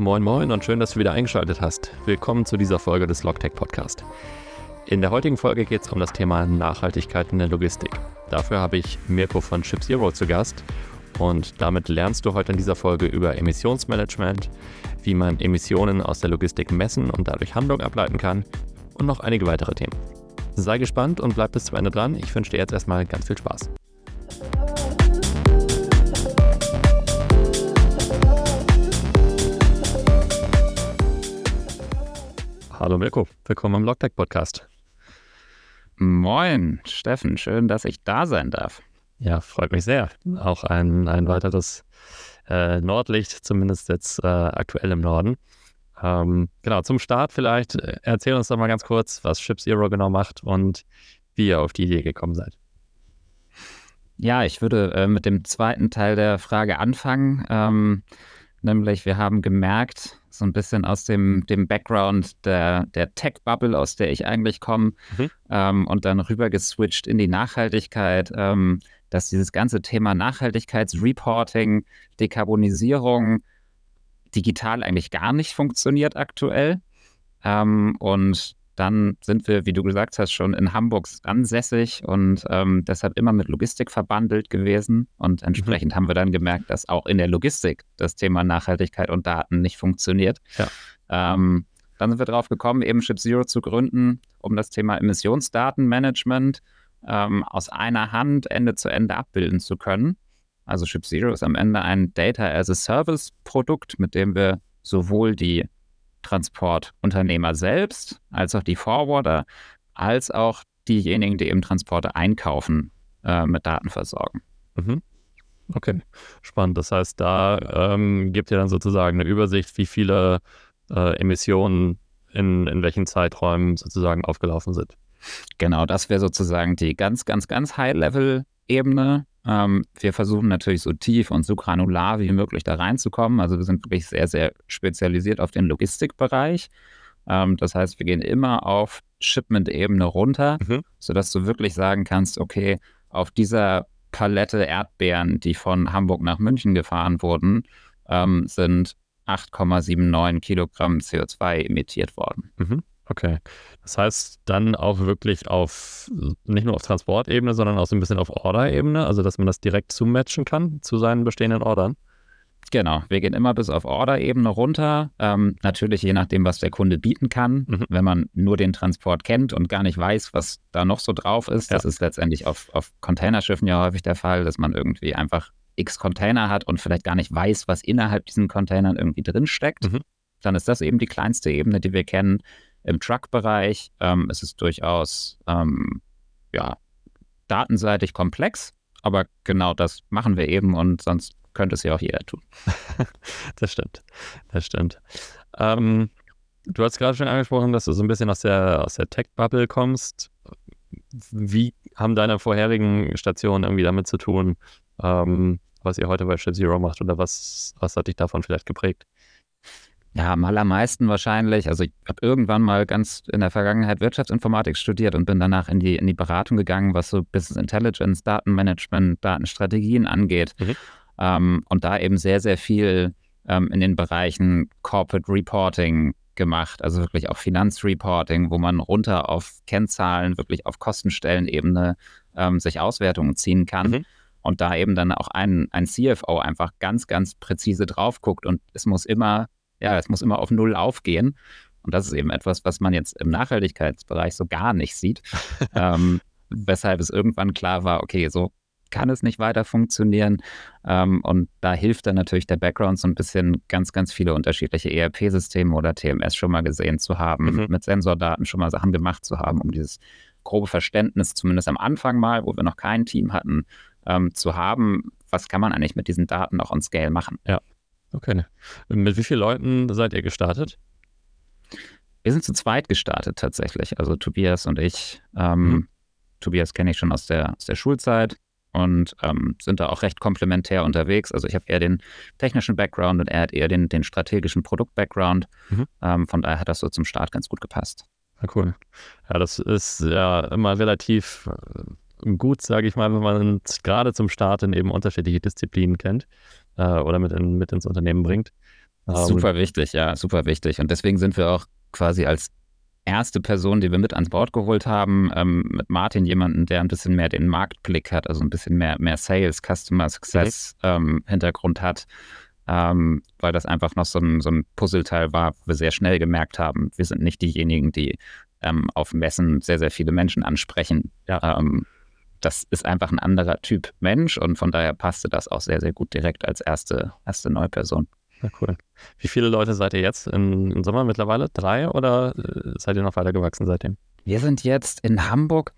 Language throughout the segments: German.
Moin Moin und schön, dass du wieder eingeschaltet hast. Willkommen zu dieser Folge des Logtech Podcast. In der heutigen Folge geht es um das Thema Nachhaltigkeit in der Logistik. Dafür habe ich Mirko von Ship Zero zu Gast und damit lernst du heute in dieser Folge über Emissionsmanagement, wie man Emissionen aus der Logistik messen und dadurch Handlung ableiten kann und noch einige weitere Themen. Sei gespannt und bleib bis zum Ende dran. Ich wünsche dir jetzt erstmal ganz viel Spaß. Hallo Mirko, willkommen im Logtech Podcast. Moin, Steffen, schön, dass ich da sein darf. Ja, freut mich sehr. Auch ein, ein weiteres äh, Nordlicht, zumindest jetzt äh, aktuell im Norden. Ähm, genau, zum Start vielleicht, äh, erzähl uns doch mal ganz kurz, was Ship Zero genau macht und wie ihr auf die Idee gekommen seid. Ja, ich würde äh, mit dem zweiten Teil der Frage anfangen. Ähm, nämlich, wir haben gemerkt, so ein bisschen aus dem, dem Background der, der Tech-Bubble, aus der ich eigentlich komme, mhm. ähm, und dann rüber geswitcht in die Nachhaltigkeit, ähm, dass dieses ganze Thema Nachhaltigkeitsreporting, Dekarbonisierung digital eigentlich gar nicht funktioniert aktuell. Ähm, und dann sind wir, wie du gesagt hast, schon in Hamburg ansässig und ähm, deshalb immer mit Logistik verbandelt gewesen. Und entsprechend mhm. haben wir dann gemerkt, dass auch in der Logistik das Thema Nachhaltigkeit und Daten nicht funktioniert. Ja. Ähm, dann sind wir darauf gekommen, eben Ship Zero zu gründen, um das Thema Emissionsdatenmanagement ähm, aus einer Hand Ende zu Ende abbilden zu können. Also Ship Zero ist am Ende ein Data as a Service Produkt, mit dem wir sowohl die Transportunternehmer selbst, als auch die Forwarder, als auch diejenigen, die eben Transporte einkaufen, äh, mit Daten versorgen. Mhm. Okay, spannend. Das heißt, da ähm, gibt ihr dann sozusagen eine Übersicht, wie viele äh, Emissionen in, in welchen Zeiträumen sozusagen aufgelaufen sind. Genau, das wäre sozusagen die ganz, ganz, ganz High-Level-Ebene. Ähm, wir versuchen natürlich so tief und so granular wie möglich da reinzukommen. Also wir sind wirklich sehr, sehr spezialisiert auf den Logistikbereich. Ähm, das heißt, wir gehen immer auf Shipment-Ebene runter, mhm. sodass du wirklich sagen kannst, okay, auf dieser Palette Erdbeeren, die von Hamburg nach München gefahren wurden, ähm, sind 8,79 Kilogramm CO2 emittiert worden. Mhm. Okay. Das heißt dann auch wirklich auf, nicht nur auf Transportebene, sondern auch so ein bisschen auf Order-Ebene, also dass man das direkt zumatchen kann zu seinen bestehenden Ordern? Genau, wir gehen immer bis auf Order-Ebene runter. Ähm, natürlich je nachdem, was der Kunde bieten kann. Mhm. Wenn man nur den Transport kennt und gar nicht weiß, was da noch so drauf ist, ja. das ist letztendlich auf, auf Containerschiffen ja häufig der Fall, dass man irgendwie einfach x Container hat und vielleicht gar nicht weiß, was innerhalb diesen Containern irgendwie drinsteckt. Mhm. Dann ist das eben die kleinste Ebene, die wir kennen. Im Truck-Bereich ähm, ist es durchaus ähm, ja, datenseitig komplex, aber genau das machen wir eben und sonst könnte es ja auch jeder tun. das stimmt, das stimmt. Ähm, du hast gerade schon angesprochen, dass du so ein bisschen aus der, aus der Tech-Bubble kommst. Wie haben deine vorherigen Stationen irgendwie damit zu tun, ähm, was ihr heute bei Ship Zero macht oder was, was hat dich davon vielleicht geprägt? Ja, am allermeisten wahrscheinlich. Also ich habe irgendwann mal ganz in der Vergangenheit Wirtschaftsinformatik studiert und bin danach in die, in die Beratung gegangen, was so Business Intelligence, Datenmanagement, Datenstrategien angeht. Mhm. Ähm, und da eben sehr, sehr viel ähm, in den Bereichen Corporate Reporting gemacht, also wirklich auch Finanzreporting, wo man runter auf Kennzahlen, wirklich auf Kostenstellenebene ähm, sich Auswertungen ziehen kann. Mhm. Und da eben dann auch ein, ein CFO einfach ganz, ganz präzise drauf guckt und es muss immer ja, es muss immer auf Null aufgehen. Und das ist eben etwas, was man jetzt im Nachhaltigkeitsbereich so gar nicht sieht. ähm, weshalb es irgendwann klar war, okay, so kann es nicht weiter funktionieren. Ähm, und da hilft dann natürlich der Background so ein bisschen ganz, ganz viele unterschiedliche ERP-Systeme oder TMS schon mal gesehen zu haben, mhm. mit Sensordaten schon mal Sachen gemacht zu haben, um dieses grobe Verständnis, zumindest am Anfang mal, wo wir noch kein Team hatten, ähm, zu haben, was kann man eigentlich mit diesen Daten auch on Scale machen. Ja. Okay. Mit wie vielen Leuten seid ihr gestartet? Wir sind zu zweit gestartet tatsächlich. Also Tobias und ich. Ähm, mhm. Tobias kenne ich schon aus der, aus der Schulzeit und ähm, sind da auch recht komplementär unterwegs. Also ich habe eher den technischen Background und er hat eher den, den strategischen Produkt-Background. Mhm. Ähm, von daher hat das so zum Start ganz gut gepasst. Ja, cool. Ja, das ist ja immer relativ äh, gut, sage ich mal, wenn man gerade zum Start in eben unterschiedliche Disziplinen kennt äh, oder mit, in, mit ins Unternehmen bringt. Super wichtig, ja, super wichtig. Und deswegen sind wir auch quasi als erste Person, die wir mit ans Bord geholt haben, ähm, mit Martin jemanden, der ein bisschen mehr den Marktblick hat, also ein bisschen mehr, mehr Sales, Customer Success mhm. ähm, Hintergrund hat, ähm, weil das einfach noch so ein, so ein Puzzleteil war, wo wir sehr schnell gemerkt haben, wir sind nicht diejenigen, die ähm, auf Messen sehr, sehr viele Menschen ansprechen. Ja. Das ist einfach ein anderer Typ Mensch und von daher passte das auch sehr, sehr gut direkt als erste, erste Neuperson. Ja, cool. Wie viele Leute seid ihr jetzt im, im Sommer mittlerweile? Drei oder äh, seid ihr noch weiter gewachsen seitdem? Wir sind jetzt in Hamburg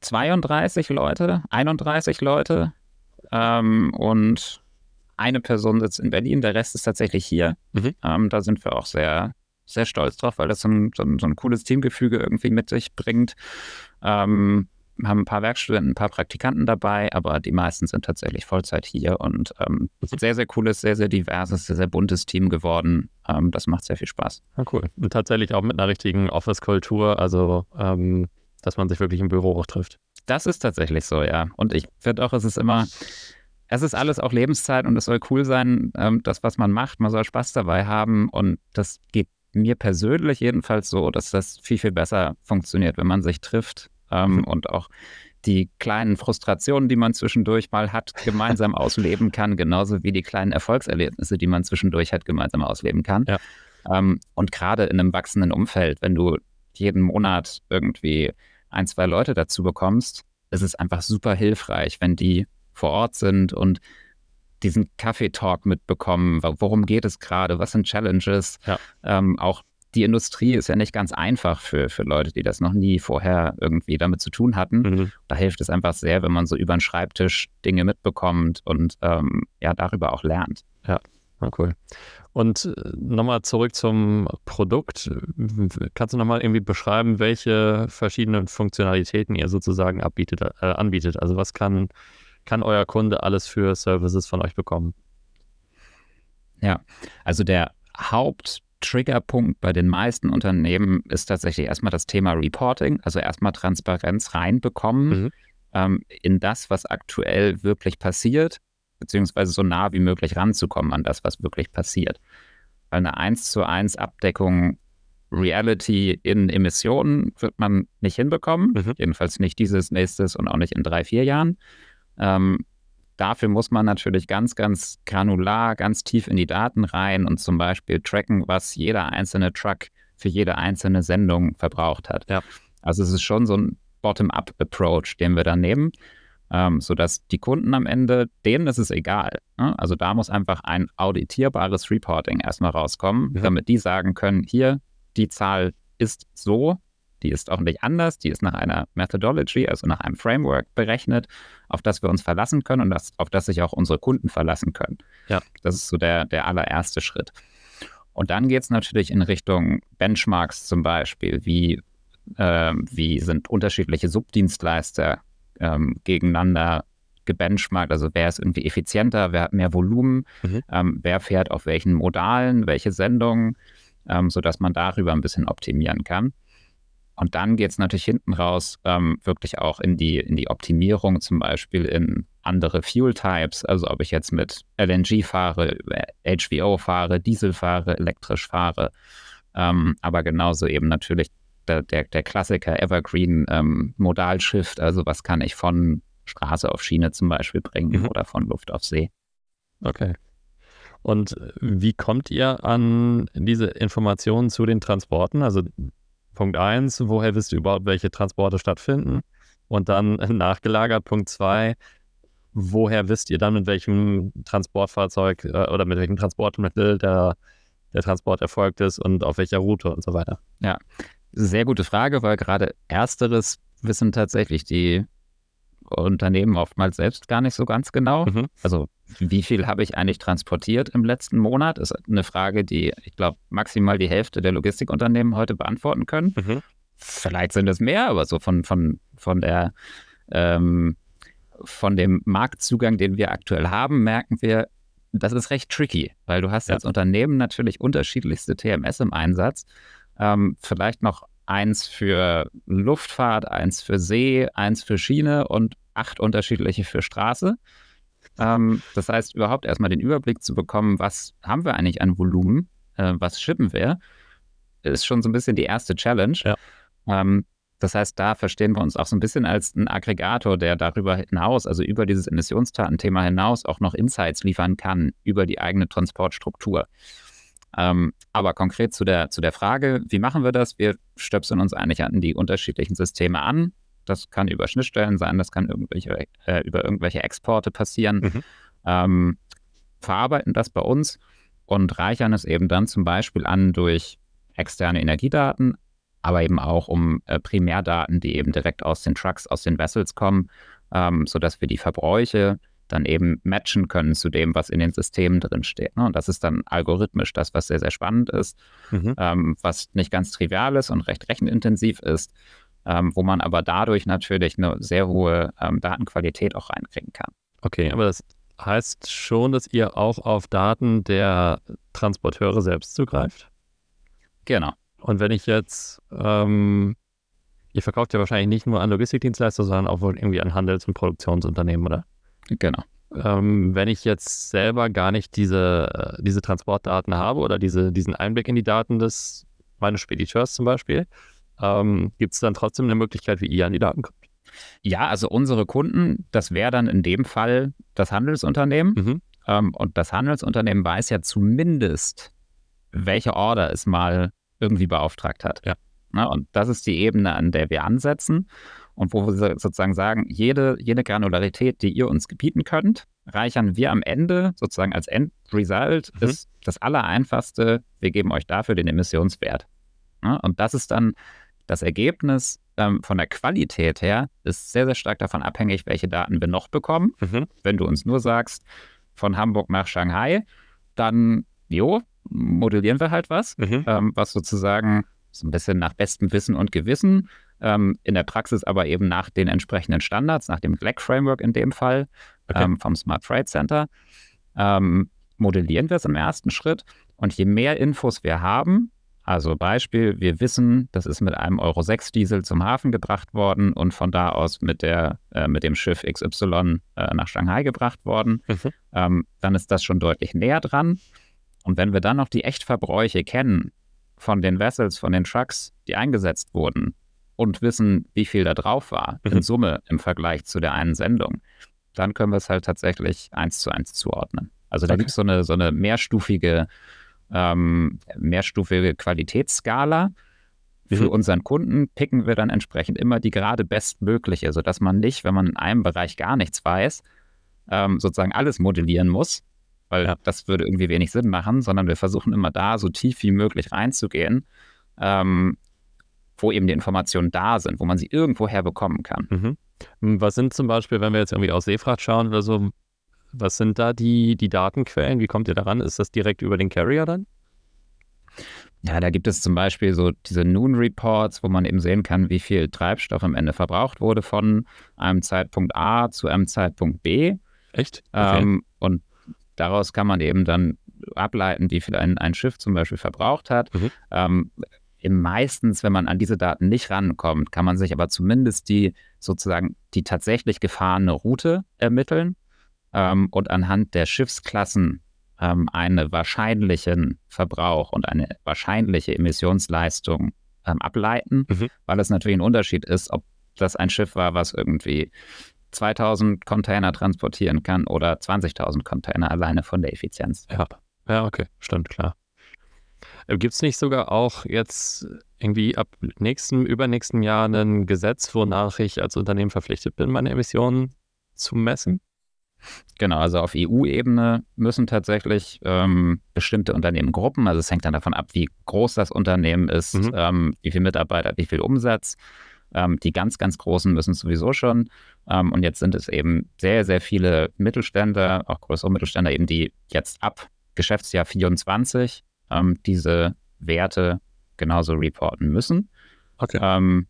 32 Leute, 31 Leute ähm, und eine Person sitzt in Berlin, der Rest ist tatsächlich hier. Mhm. Ähm, da sind wir auch sehr, sehr stolz drauf, weil das so ein, so ein, so ein cooles Teamgefüge irgendwie mit sich bringt. Ähm, haben ein paar Werkstudenten, ein paar Praktikanten dabei, aber die meisten sind tatsächlich Vollzeit hier und ähm, mhm. sehr, sehr cooles, sehr, sehr diverses, sehr, sehr buntes Team geworden. Ähm, das macht sehr viel Spaß. Ja, cool. Und tatsächlich auch mit einer richtigen Office-Kultur, also ähm, dass man sich wirklich im Büro auch trifft. Das ist tatsächlich so, ja. Und ich finde auch, es ist immer, es ist alles auch Lebenszeit und es soll cool sein, ähm, das, was man macht. Man soll Spaß dabei haben und das geht mir persönlich jedenfalls so, dass das viel, viel besser funktioniert, wenn man sich trifft ähm, mhm. und auch die kleinen Frustrationen, die man zwischendurch mal hat, gemeinsam ausleben kann, genauso wie die kleinen Erfolgserlebnisse, die man zwischendurch hat, gemeinsam ausleben kann. Ja. Ähm, und gerade in einem wachsenden Umfeld, wenn du jeden Monat irgendwie ein, zwei Leute dazu bekommst, ist es einfach super hilfreich, wenn die vor Ort sind und diesen Kaffeetalk mitbekommen. Worum geht es gerade? Was sind Challenges? Ja. Ähm, auch die Industrie ist ja nicht ganz einfach für, für Leute, die das noch nie vorher irgendwie damit zu tun hatten. Mhm. Da hilft es einfach sehr, wenn man so über den Schreibtisch Dinge mitbekommt und ähm, ja, darüber auch lernt. Ja, cool. Und äh, nochmal zurück zum Produkt. Kannst du nochmal irgendwie beschreiben, welche verschiedenen Funktionalitäten ihr sozusagen abbietet, äh, anbietet? Also was kann, kann euer Kunde alles für Services von euch bekommen? Ja, also der Haupt Triggerpunkt bei den meisten Unternehmen ist tatsächlich erstmal das Thema Reporting, also erstmal Transparenz reinbekommen mhm. ähm, in das, was aktuell wirklich passiert, beziehungsweise so nah wie möglich ranzukommen an das, was wirklich passiert. Weil eine 1 zu 1 Abdeckung Reality in Emissionen wird man nicht hinbekommen, mhm. jedenfalls nicht dieses, nächstes und auch nicht in drei, vier Jahren. Ähm, Dafür muss man natürlich ganz, ganz granular, ganz tief in die Daten rein und zum Beispiel tracken, was jeder einzelne Truck für jede einzelne Sendung verbraucht hat. Ja. Also es ist schon so ein Bottom-up-Approach, den wir da nehmen, ähm, sodass die Kunden am Ende, denen ist es egal. Ne? Also da muss einfach ein auditierbares Reporting erstmal rauskommen, ja. damit die sagen können, hier, die Zahl ist so, die ist auch nicht anders, die ist nach einer Methodology, also nach einem Framework berechnet, auf das wir uns verlassen können und das, auf das sich auch unsere Kunden verlassen können. Ja. Das ist so der, der allererste Schritt. Und dann geht es natürlich in Richtung Benchmarks zum Beispiel, wie, äh, wie sind unterschiedliche Subdienstleister ähm, gegeneinander gebenchmarkt, also wer ist irgendwie effizienter, wer hat mehr Volumen, mhm. ähm, wer fährt auf welchen Modalen, welche Sendungen, ähm, sodass man darüber ein bisschen optimieren kann. Und dann geht es natürlich hinten raus ähm, wirklich auch in die, in die Optimierung, zum Beispiel in andere Fuel-Types, also ob ich jetzt mit LNG fahre, HVO fahre, Diesel fahre, elektrisch fahre, ähm, aber genauso eben natürlich der, der, der Klassiker Evergreen ähm, Modalshift, also was kann ich von Straße auf Schiene zum Beispiel bringen mhm. oder von Luft auf See. Okay. Und wie kommt ihr an diese Informationen zu den Transporten? Also Punkt 1, woher wisst ihr überhaupt, welche Transporte stattfinden? Und dann nachgelagert, Punkt 2, woher wisst ihr dann, mit welchem Transportfahrzeug äh, oder mit welchem Transportmittel der, der Transport erfolgt ist und auf welcher Route und so weiter? Ja, sehr gute Frage, weil gerade ersteres wissen tatsächlich die Unternehmen oftmals selbst gar nicht so ganz genau. Mhm. Also wie viel habe ich eigentlich transportiert im letzten Monat? Ist eine Frage, die ich glaube maximal die Hälfte der Logistikunternehmen heute beantworten können. Mhm. Vielleicht sind es mehr, aber so von, von, von der ähm, von dem Marktzugang, den wir aktuell haben, merken wir, das ist recht tricky, weil du hast ja. als Unternehmen natürlich unterschiedlichste TMS im Einsatz. Ähm, vielleicht noch eins für Luftfahrt, eins für See, eins für Schiene und acht unterschiedliche für Straße. Ähm, das heißt, überhaupt erstmal den Überblick zu bekommen, was haben wir eigentlich an Volumen, äh, was schippen wir, ist schon so ein bisschen die erste Challenge. Ja. Ähm, das heißt, da verstehen wir uns auch so ein bisschen als ein Aggregator, der darüber hinaus, also über dieses Emissionsdatenthema hinaus, auch noch Insights liefern kann über die eigene Transportstruktur. Ähm, aber konkret zu der, zu der Frage, wie machen wir das? Wir stöpseln uns eigentlich an die unterschiedlichen Systeme an. Das kann über Schnittstellen sein, das kann irgendwelche, äh, über irgendwelche Exporte passieren. Mhm. Ähm, verarbeiten das bei uns und reichern es eben dann zum Beispiel an durch externe Energiedaten, aber eben auch um äh, Primärdaten, die eben direkt aus den Trucks, aus den Vessels kommen, ähm, sodass wir die Verbräuche dann eben matchen können zu dem, was in den Systemen drin steht. Ne? Und das ist dann algorithmisch das, was sehr, sehr spannend ist, Mhm. ähm, was nicht ganz trivial ist und recht rechenintensiv ist, ähm, wo man aber dadurch natürlich eine sehr hohe ähm, Datenqualität auch reinkriegen kann. Okay, aber das heißt schon, dass ihr auch auf Daten der Transporteure selbst zugreift? Genau. Und wenn ich jetzt, ähm, ihr verkauft ja wahrscheinlich nicht nur an Logistikdienstleister, sondern auch wohl irgendwie an Handels- und Produktionsunternehmen, oder? Genau. Ähm, wenn ich jetzt selber gar nicht diese, äh, diese Transportdaten habe oder diese, diesen Einblick in die Daten des meines Spediteurs zum Beispiel, ähm, gibt es dann trotzdem eine Möglichkeit, wie ihr an die Daten kommt? Ja, also unsere Kunden, das wäre dann in dem Fall das Handelsunternehmen. Mhm. Ähm, und das Handelsunternehmen weiß ja zumindest, welche Order es mal irgendwie beauftragt hat. Ja. Na, und das ist die Ebene, an der wir ansetzen und wo wir so- sozusagen sagen, jede, jede Granularität, die ihr uns bieten könnt, reichern wir am Ende sozusagen als Endresult Mhm. ist das Allereinfachste, wir geben euch dafür den Emissionswert. Na, und das ist dann das Ergebnis ähm, von der Qualität her, ist sehr, sehr stark davon abhängig, welche Daten wir noch bekommen Mhm. wenn du uns nur sagst, von Hamburg nach Shanghai, dann, jo, modellieren wir halt was, Mhm. ähm, was sozusagen so ein bisschen nach bestem Wissen und Gewissen, ähm, in der Praxis aber eben nach den entsprechenden Standards, nach dem GLEC Framework in dem Fall, Okay. ähm, vom Smart Freight Center, ähm, modellieren wir es im ersten Schritt. Und je mehr Infos wir haben, also Beispiel, wir wissen, das ist mit einem Euro 6 Diesel zum Hafen gebracht worden und von da aus mit, der, äh, mit dem Schiff XY äh, nach Shanghai gebracht worden, Mhm. ähm, dann ist das schon deutlich näher dran. Und wenn wir dann noch die Echtverbräuche kennen von den Vessels, von den Trucks, die eingesetzt wurden und wissen, wie viel da drauf war Mhm. in Summe im Vergleich zu der einen Sendung, dann können wir es halt tatsächlich eins zu eins zuordnen. Also da Okay. gibt es so eine, so eine mehrstufige, ähm, mehrstufige Qualitätsskala. Für Mhm. unseren Kunden picken wir dann entsprechend immer die gerade bestmögliche, sodass man nicht, wenn man in einem Bereich gar nichts weiß, ähm, sozusagen alles modellieren muss, weil Ja. das würde irgendwie wenig Sinn machen, sondern wir versuchen immer da so tief wie möglich reinzugehen, ähm, wo eben die Informationen da sind, wo man sie irgendwo herbekommen kann. Mhm. Was sind zum Beispiel, wenn wir jetzt irgendwie aus Seefracht schauen oder so, was sind da die, die Datenquellen? Wie kommt ihr daran? Ist das direkt über den Carrier dann? Ja, da gibt es zum Beispiel so diese Noon Reports, wo man eben sehen kann, wie viel Treibstoff am Ende verbraucht wurde von einem Zeitpunkt A zu einem Zeitpunkt B. Echt? Okay. Ähm, und daraus kann man eben dann ableiten, wie viel ein, ein Schiff zum Beispiel verbraucht hat. Mhm. Ähm, meistens, wenn man an diese Daten nicht rankommt, kann man sich aber zumindest die sozusagen die tatsächlich gefahrene Route ermitteln ähm, und anhand der Schiffsklassen ähm, einen wahrscheinlichen Verbrauch und eine wahrscheinliche Emissionsleistung ähm, ableiten, Mhm. weil es natürlich ein Unterschied ist, ob das ein Schiff war, was irgendwie 2000 Container transportieren kann oder 20.000 Container alleine von der Effizienz. Ja, ja, okay, stimmt, klar. Gibt es nicht sogar auch jetzt irgendwie ab nächsten, übernächsten Jahr ein Gesetz, wonach ich als Unternehmen verpflichtet bin, meine Emissionen zu messen? Genau, also auf EU-Ebene müssen tatsächlich ähm, bestimmte Unternehmengruppen, also es hängt dann davon ab, wie groß das Unternehmen ist, Mhm. ähm, wie viel Mitarbeiter, wie viel Umsatz. Ähm, die ganz, ganz Großen müssen es sowieso schon. Ähm, und jetzt sind es eben sehr, sehr viele Mittelständler, auch größere Mittelständler eben, die jetzt ab Geschäftsjahr 24 ähm, diese Werte genauso reporten müssen. Okay. Ähm,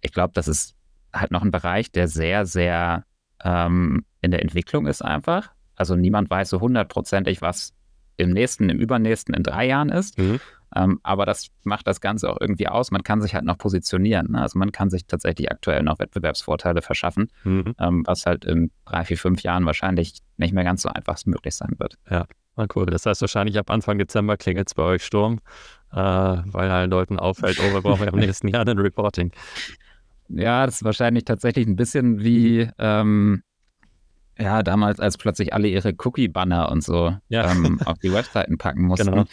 ich glaube, das ist halt noch ein Bereich, der sehr, sehr ähm, in der Entwicklung ist einfach. Also niemand weiß so hundertprozentig, was im nächsten, im übernächsten, in drei Jahren ist. Mhm. Ähm, aber das macht das Ganze auch irgendwie aus. Man kann sich halt noch positionieren. Ne? Also man kann sich tatsächlich aktuell noch Wettbewerbsvorteile verschaffen, mhm. ähm, was halt in drei, vier, fünf Jahren wahrscheinlich nicht mehr ganz so einfach möglich sein wird. Ja, na cool. Das heißt wahrscheinlich ab Anfang Dezember klingelt es bei euch Sturm, äh, weil allen Leuten auffällt, oh, wir brauchen ja im nächsten Jahr ein Reporting. Ja, das ist wahrscheinlich tatsächlich ein bisschen wie ähm, ja, damals, als plötzlich alle ihre Cookie-Banner und so ja. ähm, auf die Webseiten packen mussten. Genau.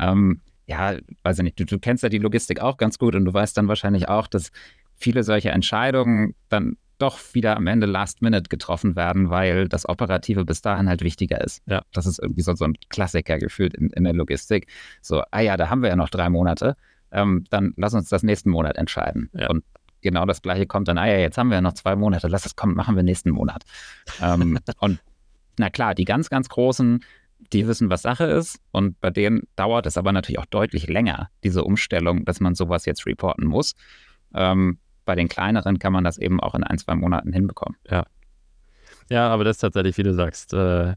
Ähm, ja, weiß ich nicht, du, du kennst ja die Logistik auch ganz gut und du weißt dann wahrscheinlich auch, dass viele solche Entscheidungen dann doch wieder am Ende Last Minute getroffen werden, weil das Operative bis dahin halt wichtiger ist. Ja. Das ist irgendwie so, so ein Klassiker gefühlt in, in der Logistik. So, ah ja, da haben wir ja noch drei Monate. Ähm, dann lass uns das nächsten Monat entscheiden. Ja. Und genau das Gleiche kommt dann, ah ja, jetzt haben wir ja noch zwei Monate, lass es kommen, machen wir nächsten Monat. ähm, und na klar, die ganz, ganz Großen, die wissen, was Sache ist. Und bei denen dauert es aber natürlich auch deutlich länger, diese Umstellung, dass man sowas jetzt reporten muss. Ähm, bei den kleineren kann man das eben auch in ein, zwei Monaten hinbekommen. Ja. Ja, aber das ist tatsächlich, wie du sagst, äh,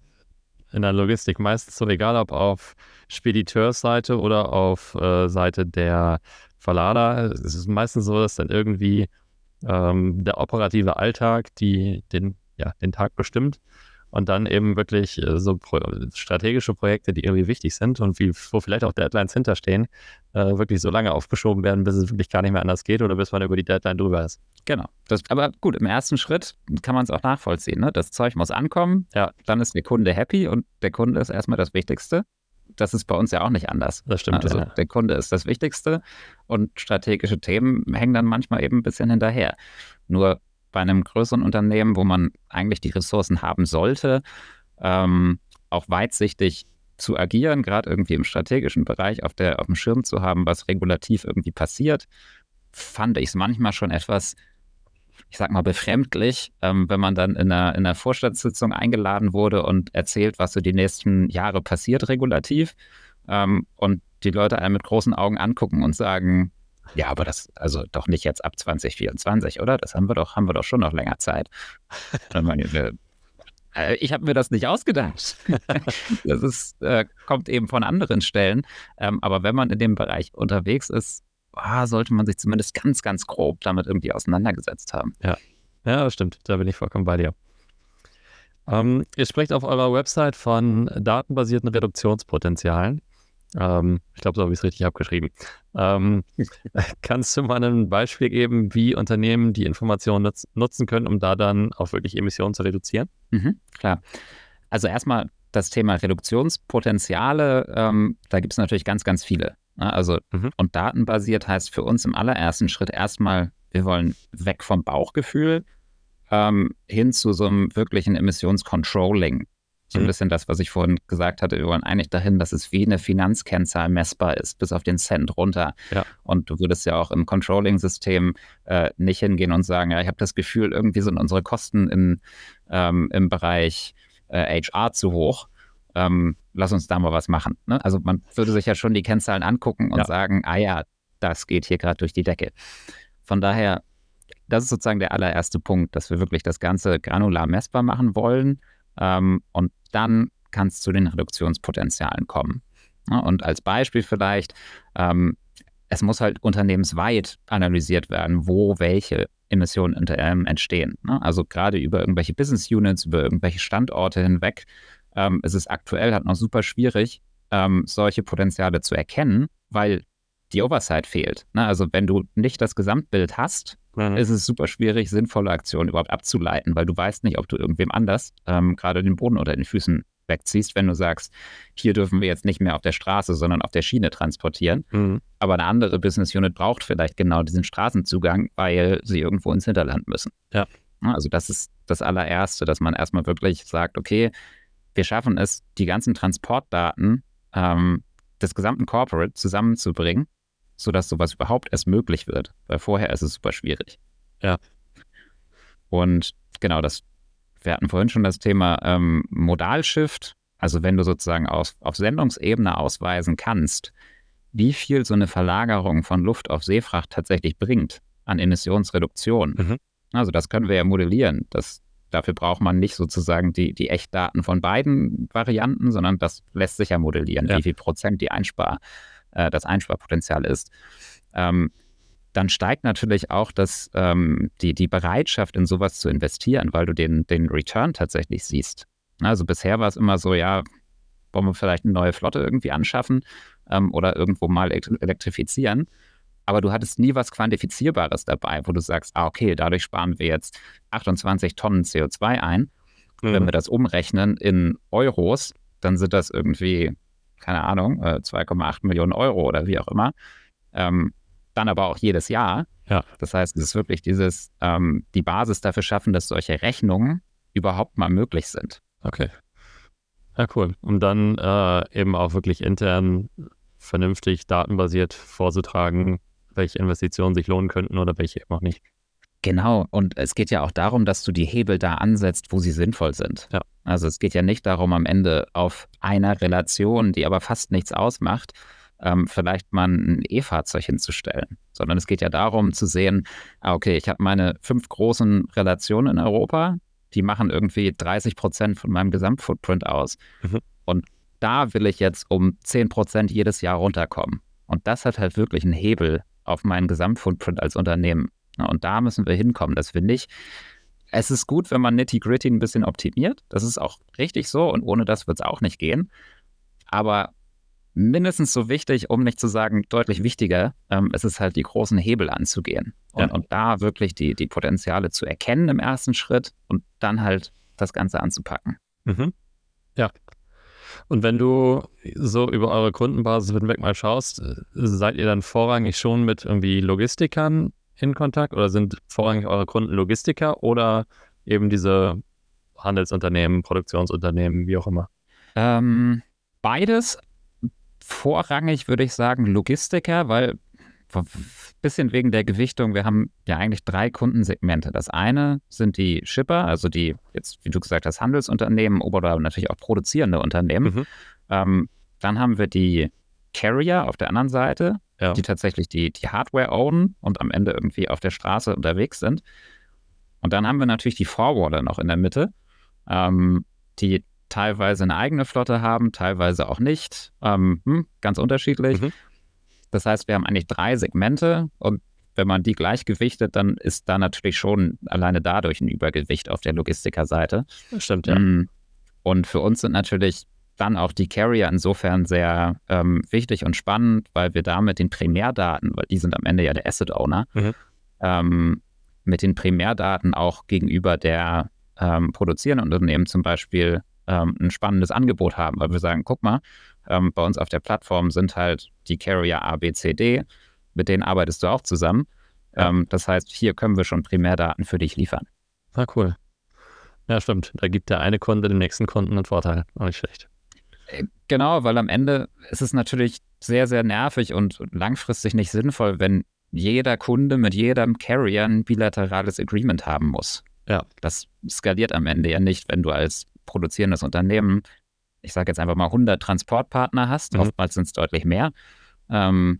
in der Logistik meistens so, egal ob auf Spediteursseite oder auf äh, Seite der Verlader. Es ist meistens so, dass dann irgendwie ähm, der operative Alltag die, den, ja, den Tag bestimmt und dann eben wirklich äh, so pro strategische Projekte, die irgendwie wichtig sind und wie, wo vielleicht auch Deadlines hinterstehen, äh, wirklich so lange aufgeschoben werden, bis es wirklich gar nicht mehr anders geht oder bis man über die Deadline drüber ist. Genau. Das, aber gut, im ersten Schritt kann man es auch nachvollziehen. Ne? Das Zeug muss ankommen, ja. dann ist der Kunde happy und der Kunde ist erstmal das Wichtigste das ist bei uns ja auch nicht anders. Das stimmt. Also ja. der Kunde ist das Wichtigste und strategische Themen hängen dann manchmal eben ein bisschen hinterher. Nur bei einem größeren Unternehmen, wo man eigentlich die Ressourcen haben sollte, ähm, auch weitsichtig zu agieren, gerade irgendwie im strategischen Bereich auf, der, auf dem Schirm zu haben, was regulativ irgendwie passiert, fand ich es manchmal schon etwas ich sag mal, befremdlich, ähm, wenn man dann in einer, in einer Vorstandssitzung eingeladen wurde und erzählt, was so die nächsten Jahre passiert regulativ ähm, und die Leute einen mit großen Augen angucken und sagen, ja, aber das, also doch nicht jetzt ab 2024, oder? Das haben wir doch, haben wir doch schon noch länger Zeit. meine, äh, ich habe mir das nicht ausgedacht. das ist, äh, kommt eben von anderen Stellen. Ähm, aber wenn man in dem Bereich unterwegs ist, ah, sollte man sich zumindest ganz, ganz grob damit irgendwie auseinandergesetzt haben. Ja, ja stimmt. Da bin ich vollkommen bei dir. Ähm, ihr sprecht auf eurer Website von datenbasierten Reduktionspotenzialen. Ähm, ich glaube, so habe ich es richtig abgeschrieben. Ähm, kannst du mal ein Beispiel geben, wie Unternehmen die Informationen nutz nutzen können, um da dann auch wirklich Emissionen zu reduzieren? Mhm, klar. Also erstmal das Thema Reduktionspotenziale, ähm, da gibt es natürlich ganz, ganz viele. Ne? Also, mhm. und datenbasiert heißt für uns im allerersten Schritt erstmal, wir wollen weg vom Bauchgefühl ähm, hin zu so einem wirklichen Emissionscontrolling. So ein mhm. bisschen das, was ich vorhin gesagt hatte. Wir wollen eigentlich dahin, dass es wie eine Finanzkennzahl messbar ist, bis auf den Cent runter. Ja. Und du würdest ja auch im Controlling-System äh, nicht hingehen und sagen, ja, ich habe das Gefühl, irgendwie sind unsere Kosten in, ähm, im Bereich äh, HR zu hoch ähm, lass uns da mal was machen. Ne? Also man würde sich ja schon die Kennzahlen angucken und ja. sagen, ah ja, das geht hier gerade durch die Decke. Von daher, das ist sozusagen der allererste Punkt, dass wir wirklich das Ganze granular messbar machen wollen. Ähm, und dann kann es zu den Reduktionspotenzialen kommen. Und als Beispiel vielleicht, ähm, es muss halt unternehmensweit analysiert werden, wo welche Emissionen entstehen. Ne? Also gerade über irgendwelche Business Units, über irgendwelche Standorte hinweg ähm, es ist aktuell halt noch super schwierig, ähm, solche Potenziale zu erkennen, weil die Oversight fehlt. Ne? Also wenn du nicht das Gesamtbild hast, mhm. ist es super schwierig, sinnvolle Aktionen überhaupt abzuleiten, weil du weißt nicht, ob du irgendwem anders ähm, gerade den Boden unter den Füßen wegziehst, wenn du sagst, hier dürfen wir jetzt nicht mehr auf der Straße, sondern auf der Schiene transportieren. Mhm. Aber eine andere Business Unit braucht vielleicht genau diesen Straßenzugang, weil sie irgendwo ins Hinterland müssen. Ja. Also das ist das allererste, dass man erstmal wirklich sagt, okay, wir schaffen es, die ganzen Transportdaten ähm, des gesamten Corporate zusammenzubringen, sodass sowas überhaupt erst möglich wird. Weil vorher ist es super schwierig. Ja. Und genau, das, wir hatten vorhin schon das Thema ähm, Modalshift. Also wenn du sozusagen auf, auf Sendungsebene ausweisen kannst, wie viel so eine Verlagerung von Luft auf Seefracht tatsächlich bringt an Emissionsreduktion. Mhm. Also das können wir ja modellieren. Das Dafür braucht man nicht sozusagen die, die Echtdaten von beiden Varianten, sondern das lässt sich ja modellieren, ja. wie viel Prozent die Einspareffekte äh, das Einsparpotenzial ist. Ähm, dann steigt natürlich auch das, ähm, die, die Bereitschaft, in sowas zu investieren, weil du den, den Return tatsächlich siehst. Also bisher war es immer so, ja, wollen wir vielleicht eine neue Flotte irgendwie anschaffen ähm, oder irgendwo mal elektrifizieren. Aber du hattest nie was Quantifizierbares dabei, wo du sagst, ah, okay, dadurch sparen wir jetzt 28 Tonnen CO2 ein. Mhm. Wenn wir das umrechnen in Euros, dann sind das irgendwie, keine Ahnung, 2,8 äh, Millionen Euro oder wie auch immer. Ähm, dann aber auch jedes Jahr. Ja. Das heißt, es ist wirklich dieses, ähm, die Basis dafür schaffen, dass solche Rechnungen überhaupt mal möglich sind. Okay. Ja, cool. Um dann äh, eben auch wirklich intern vernünftig datenbasiert vorzutragen, welche Investitionen sich lohnen könnten oder welche eben auch nicht. Genau, und es geht ja auch darum, dass du die Hebel da ansetzt, wo sie sinnvoll sind. Ja. Also es geht ja nicht darum, am Ende auf einer Relation, die aber fast nichts ausmacht, ähm, vielleicht mal ein E-Fahrzeug hinzustellen, sondern es geht ja darum zu sehen, ah, okay, ich habe meine fünf großen Relationen in Europa, die machen irgendwie 30 Prozent von meinem Gesamtfootprint aus. Mhm. Und da will ich jetzt um 10 Prozent jedes Jahr runterkommen. Und das hat halt wirklich einen Hebel auf meinen Gesamtfootprint als Unternehmen. Und da müssen wir hinkommen, dass wir nicht. Es ist gut, wenn man Nitty-Gritty ein bisschen optimiert. Das ist auch richtig so und ohne das wird es auch nicht gehen. Aber mindestens so wichtig, um nicht zu sagen deutlich wichtiger, ähm, ist es halt die großen Hebel anzugehen und, ja. und da wirklich die, die Potenziale zu erkennen im ersten Schritt und dann halt das Ganze anzupacken. Mhm. Ja. Und wenn du so über eure Kundenbasis hinweg mal schaust, äh, seid ihr dann vorrangig schon mit irgendwie Logistikern in Kontakt oder sind vorrangig eure Kunden Logistiker oder eben diese Handelsunternehmen, Produktionsunternehmen, wie auch immer? Ähm, beides, vorrangig würde ich sagen Logistiker, weil ein bisschen wegen der Gewichtung, wir haben ja eigentlich drei Kundensegmente. Das eine sind die Shipper, also die jetzt, wie du gesagt hast, Handelsunternehmen oder natürlich auch produzierende Unternehmen. Mhm. Ähm, dann haben wir die Carrier auf der anderen Seite, ja. die tatsächlich die, die Hardware ownen und am Ende irgendwie auf der Straße unterwegs sind. Und dann haben wir natürlich die Forwarder noch in der Mitte, ähm, die teilweise eine eigene Flotte haben, teilweise auch nicht. Ähm, hm, ganz unterschiedlich. Mhm. Das heißt, wir haben eigentlich drei Segmente und wenn man die gleichgewichtet, dann ist da natürlich schon alleine dadurch ein Übergewicht auf der Logistikerseite. Stimmt, ja. Mm. Und für uns sind natürlich dann auch die Carrier insofern sehr ähm, wichtig und spannend, weil wir damit den Primärdaten, weil die sind am Ende ja der Asset Owner, mhm. ähm, mit den Primärdaten auch gegenüber der ähm, produzierenden Unternehmen zum Beispiel ähm, ein spannendes Angebot haben, weil wir sagen, guck mal, ähm, bei uns auf der Plattform sind halt die Carrier A, B, C, D, mit denen arbeitest du auch zusammen. Ja. Ähm, das heißt, hier können wir schon Primärdaten für dich liefern. Ah, cool. Ja, stimmt. Da gibt der eine Kunde dem nächsten Kunden einen Vorteil. Auch nicht schlecht. Äh, genau, weil am Ende ist es natürlich sehr, sehr nervig und langfristig nicht sinnvoll, wenn jeder Kunde mit jedem Carrier ein bilaterales Agreement haben muss. Ja. Das skaliert am Ende ja nicht, wenn du als produzierendes Unternehmen, ich sage jetzt einfach mal 100 Transportpartner hast, mhm. oftmals sind es deutlich mehr, ähm,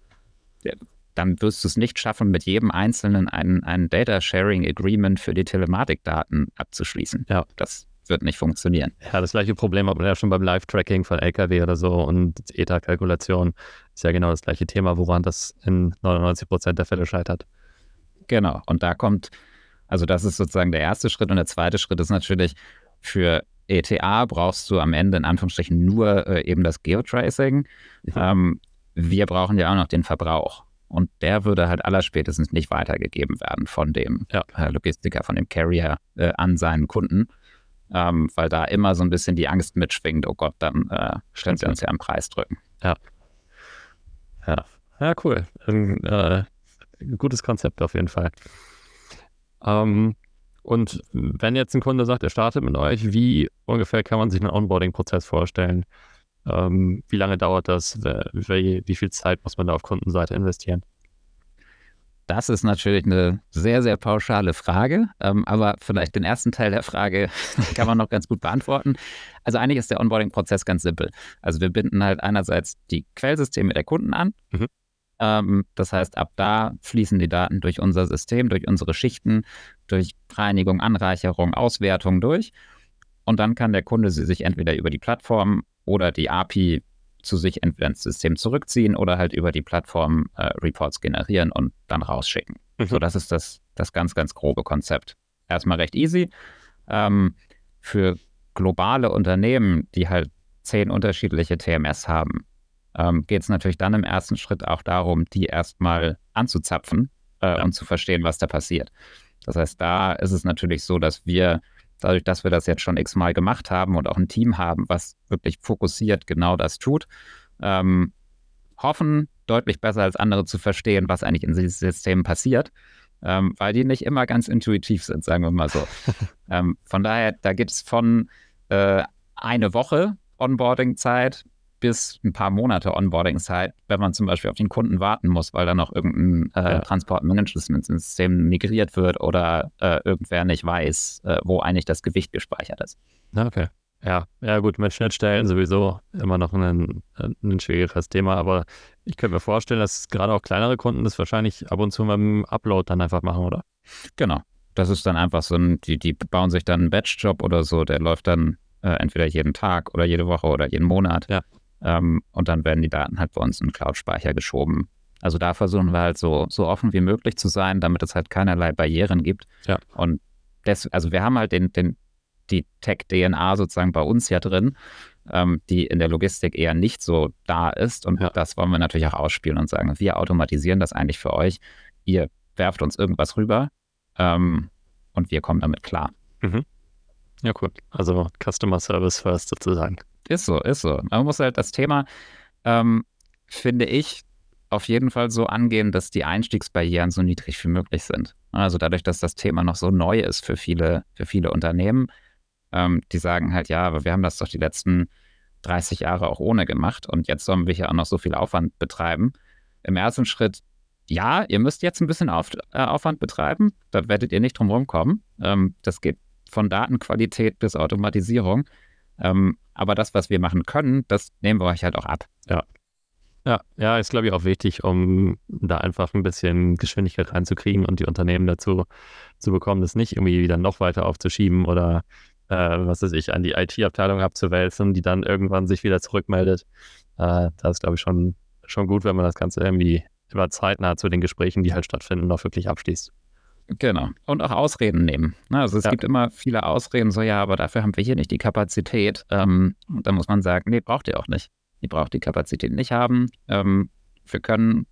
dann wirst du es nicht schaffen, mit jedem Einzelnen ein, ein Data Sharing Agreement für die Telematikdaten abzuschließen. Ja. Das wird nicht funktionieren. Ja, das gleiche Problem hat man ja schon beim Live-Tracking von LKW oder so und ETA-Kalkulation ist ja genau das gleiche Thema, woran das in 99 Prozent der Fälle scheitert. Genau. Und da kommt, also das ist sozusagen der erste Schritt und der zweite Schritt ist natürlich für ETA brauchst du am Ende in Anführungsstrichen nur äh, eben das Geotracing. Mhm. Ähm, wir brauchen ja auch noch den Verbrauch. Und der würde halt allerspätestens nicht weitergegeben werden von dem ja. äh, Logistiker, von dem Carrier äh, an seinen Kunden, ähm, weil da immer so ein bisschen die Angst mitschwingt, oh Gott, dann äh, stellen sie uns ja am Preis drücken. Ja. Ja, ja cool. Ein, äh, gutes Konzept auf jeden Fall. Ähm, und wenn jetzt ein Kunde sagt, er startet mit euch, wie ungefähr kann man sich einen Onboarding-Prozess vorstellen? Ähm, wie lange dauert das? Wie, wie, viel Zeit muss man da auf Kundenseite investieren? Das ist natürlich eine sehr, sehr pauschale Frage, ähm, aber vielleicht den ersten Teil der Frage kann man noch ganz gut beantworten. Also eigentlich ist der Onboarding-Prozess ganz simpel. Also wir binden halt einerseits die Quellsysteme der Kunden an. Mhm. Ähm, das heißt, ab da fließen die Daten durch unser System, durch unsere Schichten, durch Reinigung, Anreicherung, Auswertung durch. Und dann kann der Kunde sie sich entweder über die Plattform oder die API zu sich entweder ins System zurückziehen oder halt über die Plattform äh, Reports generieren und dann rausschicken. Mhm. So, das ist das, das ganz, ganz grobe Konzept. Erstmal recht easy. Ähm, für globale Unternehmen, die halt zehn unterschiedliche TMS haben, ähm, geht es natürlich dann im ersten Schritt auch darum, die erstmal anzuzapfen äh, ja. und zu verstehen, was da passiert. Das heißt, da ist es natürlich so, dass wir, dadurch, dass wir das jetzt schon x-mal gemacht haben und auch ein Team haben, was wirklich fokussiert genau das tut, ähm, hoffen, deutlich besser als andere zu verstehen, was eigentlich in diesen Systemen passiert, ähm, weil die nicht immer ganz intuitiv sind, sagen wir mal so. ähm, von daher, da gibt es von äh, eine Woche Onboarding-Zeit bis ein paar Monate Onboarding-Zeit, wenn man zum Beispiel auf den Kunden warten muss, weil dann noch irgendein äh, ja. Transportmanagement-System migriert wird oder äh, irgendwer nicht weiß, äh, wo eigentlich das Gewicht gespeichert ist. Okay. Ja, ja gut, mit Schnittstellen sowieso immer noch ein, ein schwieriges Thema, aber ich könnte mir vorstellen, dass gerade auch kleinere Kunden das wahrscheinlich ab und zu dem Upload dann einfach machen, oder? Genau. Das ist dann einfach so ein, die, die bauen sich dann einen Batch-Job oder so, der läuft dann äh, entweder jeden Tag oder jede Woche oder jeden Monat. Ja. Ähm, und dann werden die Daten halt bei uns in den Cloud-Speicher geschoben. Also da versuchen wir halt so, so offen wie möglich zu sein, damit es halt keinerlei Barrieren gibt. Ja. Und das, also wir haben halt den, den, die Tech-DNA sozusagen bei uns ja drin, ähm, die in der Logistik eher nicht so da ist. Und ja. das wollen wir natürlich auch ausspielen und sagen, wir automatisieren das eigentlich für euch. Ihr werft uns irgendwas rüber ähm, und wir kommen damit klar. Mhm. Ja, cool. Also Customer Service First sozusagen. Ist so, ist so. Man muss halt das Thema, ähm, finde ich, auf jeden Fall so angehen, dass die Einstiegsbarrieren so niedrig wie möglich sind. Also dadurch, dass das Thema noch so neu ist für viele, für viele Unternehmen, ähm, die sagen halt, ja, aber wir haben das doch die letzten 30 Jahre auch ohne gemacht und jetzt sollen wir hier auch noch so viel Aufwand betreiben. Im ersten Schritt, ja, ihr müsst jetzt ein bisschen Auf, äh, Aufwand betreiben, da werdet ihr nicht drum rumkommen. Ähm, das geht von Datenqualität bis Automatisierung. Ähm, aber das, was wir machen können, das nehmen wir euch halt auch ab. Ja. Ja, ja, ist glaube ich auch wichtig, um da einfach ein bisschen Geschwindigkeit reinzukriegen und die Unternehmen dazu zu bekommen, das nicht irgendwie wieder noch weiter aufzuschieben oder äh, was weiß ich, an die IT-Abteilung abzuwälzen, die dann irgendwann sich wieder zurückmeldet. Äh, das ist, glaube ich, schon, schon gut, wenn man das Ganze irgendwie über zeitnah zu den Gesprächen, die halt stattfinden, noch wirklich abschließt. Genau. Und auch Ausreden nehmen. Ne, also es ja. gibt immer viele Ausreden, so ja, aber dafür haben wir hier nicht die Kapazität. Ähm, da muss man sagen, nee, braucht ihr auch nicht. Ihr braucht die Kapazität nicht haben. Ähm, wir können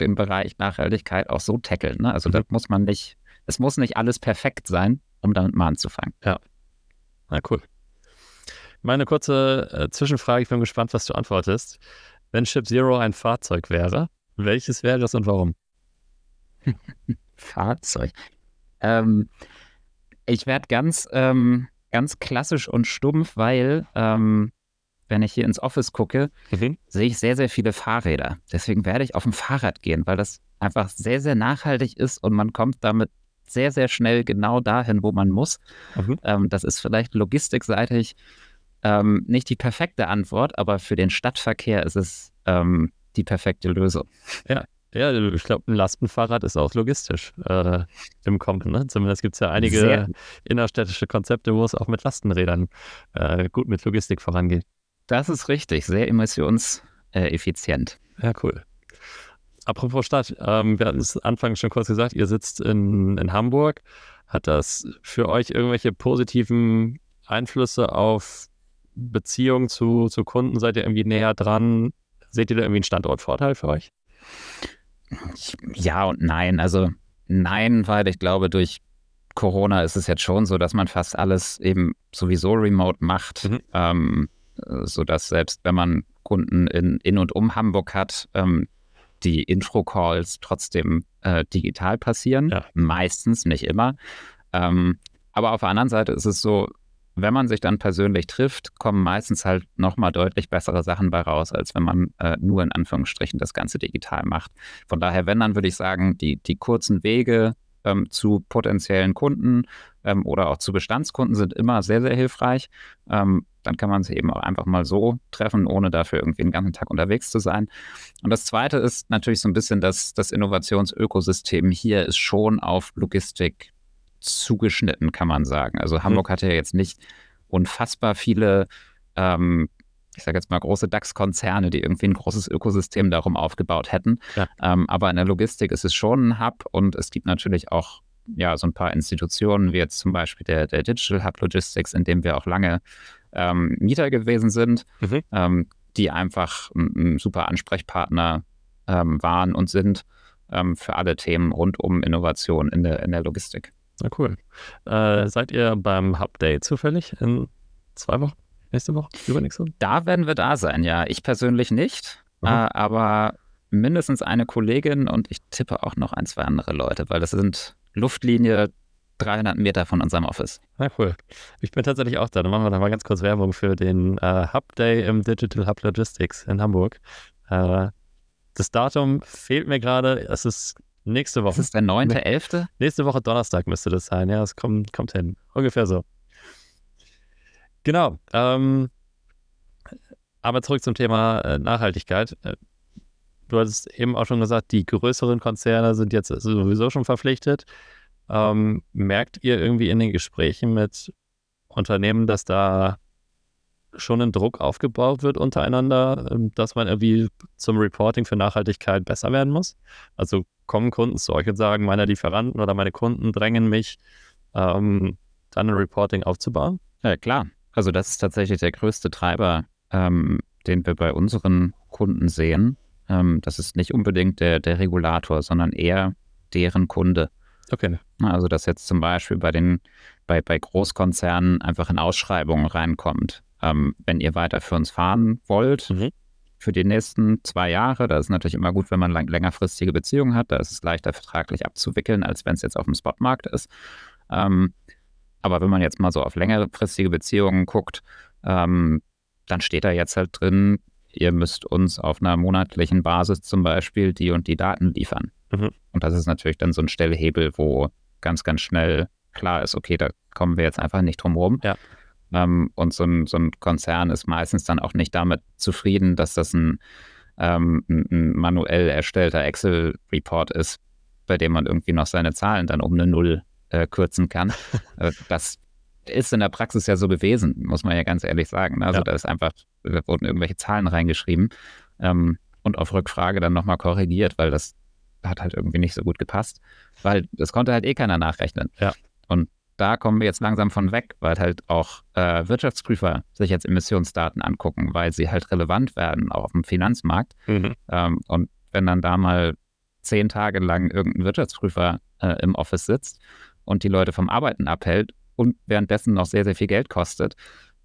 den Bereich Nachhaltigkeit auch so tackeln. Ne? Also mhm. da muss man nicht, es muss nicht alles perfekt sein, um damit mal anzufangen. Ja. Na cool. Meine kurze äh, Zwischenfrage, ich bin gespannt, was du antwortest. Wenn Ship Zero ein Fahrzeug wäre, welches wäre das und warum? Fahrzeug. Ähm, ich werde ganz, ähm, ganz klassisch und stumpf, weil ähm, wenn ich hier ins Office gucke, mhm. sehe ich sehr, sehr viele Fahrräder. Deswegen werde ich auf dem Fahrrad gehen, weil das einfach sehr, sehr nachhaltig ist und man kommt damit sehr, sehr schnell genau dahin, wo man muss. Mhm. Ähm, das ist vielleicht logistikseitig ähm, nicht die perfekte Antwort, aber für den Stadtverkehr ist es ähm, die perfekte Lösung. Ja, ja, ich glaube, ein Lastenfahrrad ist auch logistisch äh, im Kommen. Ne? Zumindest gibt es ja einige Sehr. innerstädtische Konzepte, wo es auch mit Lastenrädern äh, gut mit Logistik vorangeht. Das ist richtig, sehr emissionseffizient. ja, cool. Apropos Stadt, ähm, wir hatten es anfangs schon kurz gesagt, ihr sitzt in, in Hamburg. Hat das für euch irgendwelche positiven Einflüsse auf Beziehungen zu, zu Kunden? Seid ihr irgendwie näher dran? Seht ihr da irgendwie einen Standortvorteil für euch? Ja und nein. Also nein, weil ich glaube, durch Corona ist es jetzt schon so, dass man fast alles eben sowieso remote macht, mhm. ähm, sodass selbst wenn man Kunden in, in und um Hamburg hat, ähm, die Intro-Calls trotzdem äh, digital passieren. Ja. Meistens, nicht immer. Ähm, aber auf der anderen Seite ist es so, wenn man sich dann persönlich trifft, kommen meistens halt nochmal deutlich bessere Sachen bei raus, als wenn man äh, nur in Anführungsstrichen das Ganze digital macht. Von daher, wenn, dann würde ich sagen, die, die kurzen Wege ähm, zu potenziellen Kunden ähm, oder auch zu Bestandskunden sind immer sehr, sehr hilfreich. Ähm, dann kann man sich eben auch einfach mal so treffen, ohne dafür irgendwie den ganzen Tag unterwegs zu sein. Und das Zweite ist natürlich so ein bisschen, dass das Innovationsökosystem hier ist schon auf Logistik zugeschnitten, kann man sagen. Also Hamburg mhm. hat ja jetzt nicht unfassbar viele ähm, ich sage jetzt mal, große DAX-Konzerne, die irgendwie ein großes Ökosystem darum aufgebaut hätten. Ja. Ähm, aber in der Logistik ist es schon ein Hub und es gibt natürlich auch ja, so ein paar Institutionen, wie jetzt zum Beispiel der, der Digital Hub Logistics, in dem wir auch lange ähm, Mieter gewesen sind, mhm. ähm, die einfach ein, ein super Ansprechpartner ähm, waren und sind ähm, für alle Themen rund um Innovation in der, in der Logistik. Na cool. Äh, seid ihr beim Hub Day zufällig in zwei Wochen? Nächste Woche? Übernächste Woche? Da werden wir da sein, ja. Ich persönlich nicht, äh, aber mindestens eine Kollegin und ich tippe auch noch ein, zwei andere Leute, weil das sind Luftlinie 300 Meter von unserem Office. Na cool. Ich bin tatsächlich auch da. Dann machen wir da mal ganz kurz Werbung für den äh, Hub Day im Digital Hub Logistics in Hamburg. Äh, das Datum fehlt mir gerade. Es ist nächste Woche. Das ist der 9.11.? Nächste Woche Donnerstag müsste das sein. Ja, es kommt, kommt hin. Ungefähr so. Genau. Ähm, aber zurück zum Thema äh, Nachhaltigkeit. Äh, du hattest eben auch schon gesagt, die größeren Konzerne sind jetzt sowieso schon verpflichtet. Ähm, merkt ihr irgendwie in den Gesprächen mit Unternehmen, dass da schon ein Druck aufgebaut wird untereinander, ähm, dass man irgendwie zum Reporting für Nachhaltigkeit besser werden muss? Also kommen Kunden zu euch und sagen, meine Lieferanten oder meine Kunden drängen mich, ähm, dann ein Reporting aufzubauen? Ja, klar. Also das ist tatsächlich der größte Treiber, ähm, den wir bei unseren Kunden sehen. Ähm, das ist nicht unbedingt der, der Regulator, sondern eher deren Kunde. Okay. Also dass jetzt zum Beispiel bei den bei, bei Großkonzernen einfach in Ausschreibungen reinkommt. Ähm, wenn ihr weiter für uns fahren wollt, mhm. für die nächsten zwei Jahre, da ist natürlich immer gut, wenn man lang, längerfristige Beziehungen hat, da ist es leichter vertraglich abzuwickeln, als wenn es jetzt auf dem Spotmarkt ist. Ähm, aber wenn man jetzt mal so auf längerfristige Beziehungen guckt, ähm, dann steht da jetzt halt drin, ihr müsst uns auf einer monatlichen Basis zum Beispiel die und die Daten liefern. Mhm. Und das ist natürlich dann so ein Stellhebel, wo ganz, ganz schnell klar ist, okay, da kommen wir jetzt einfach nicht drum rum. Ja. Ähm, und so ein, so ein, Konzern ist meistens dann auch nicht damit zufrieden, dass das ein, ähm, ein manuell erstellter Excel-Report ist, bei dem man irgendwie noch seine Zahlen dann um eine Null äh, kürzen kann. Äh, das ist in der Praxis ja so gewesen, muss man ja ganz ehrlich sagen. Also ja. da ist einfach, da wurden irgendwelche Zahlen reingeschrieben ähm, und auf Rückfrage dann nochmal korrigiert, weil das hat halt irgendwie nicht so gut gepasst, weil das konnte halt eh keiner nachrechnen. Ja. Und da kommen wir jetzt langsam von weg, weil halt auch äh, Wirtschaftsprüfer sich jetzt Emissionsdaten angucken, weil sie halt relevant werden, auch auf dem Finanzmarkt. Mhm. Ähm, und wenn dann da mal zehn Tage lang irgendein Wirtschaftsprüfer äh, im Office sitzt und die Leute vom Arbeiten abhält und währenddessen noch sehr, sehr viel Geld kostet,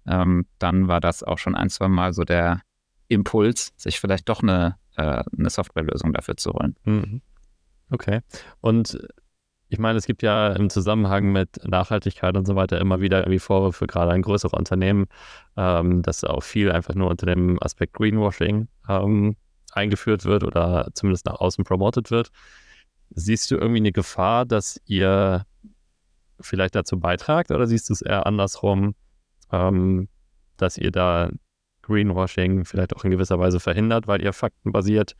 ähm, dann war das auch schon ein, zwei Mal so der Impuls, sich vielleicht doch eine, äh, eine Softwarelösung dafür zu holen. Mhm. Okay. Und ich meine, es gibt ja im Zusammenhang mit Nachhaltigkeit und so weiter immer wieder irgendwie Vorwürfe, gerade an größere Unternehmen, ähm, dass auch viel einfach nur unter dem Aspekt Greenwashing ähm, eingeführt wird oder zumindest nach außen promotet wird. Siehst du irgendwie eine Gefahr, dass ihr vielleicht dazu beitragt oder siehst du es eher andersrum, ähm, dass ihr da Greenwashing vielleicht auch in gewisser Weise verhindert, weil ihr faktenbasiert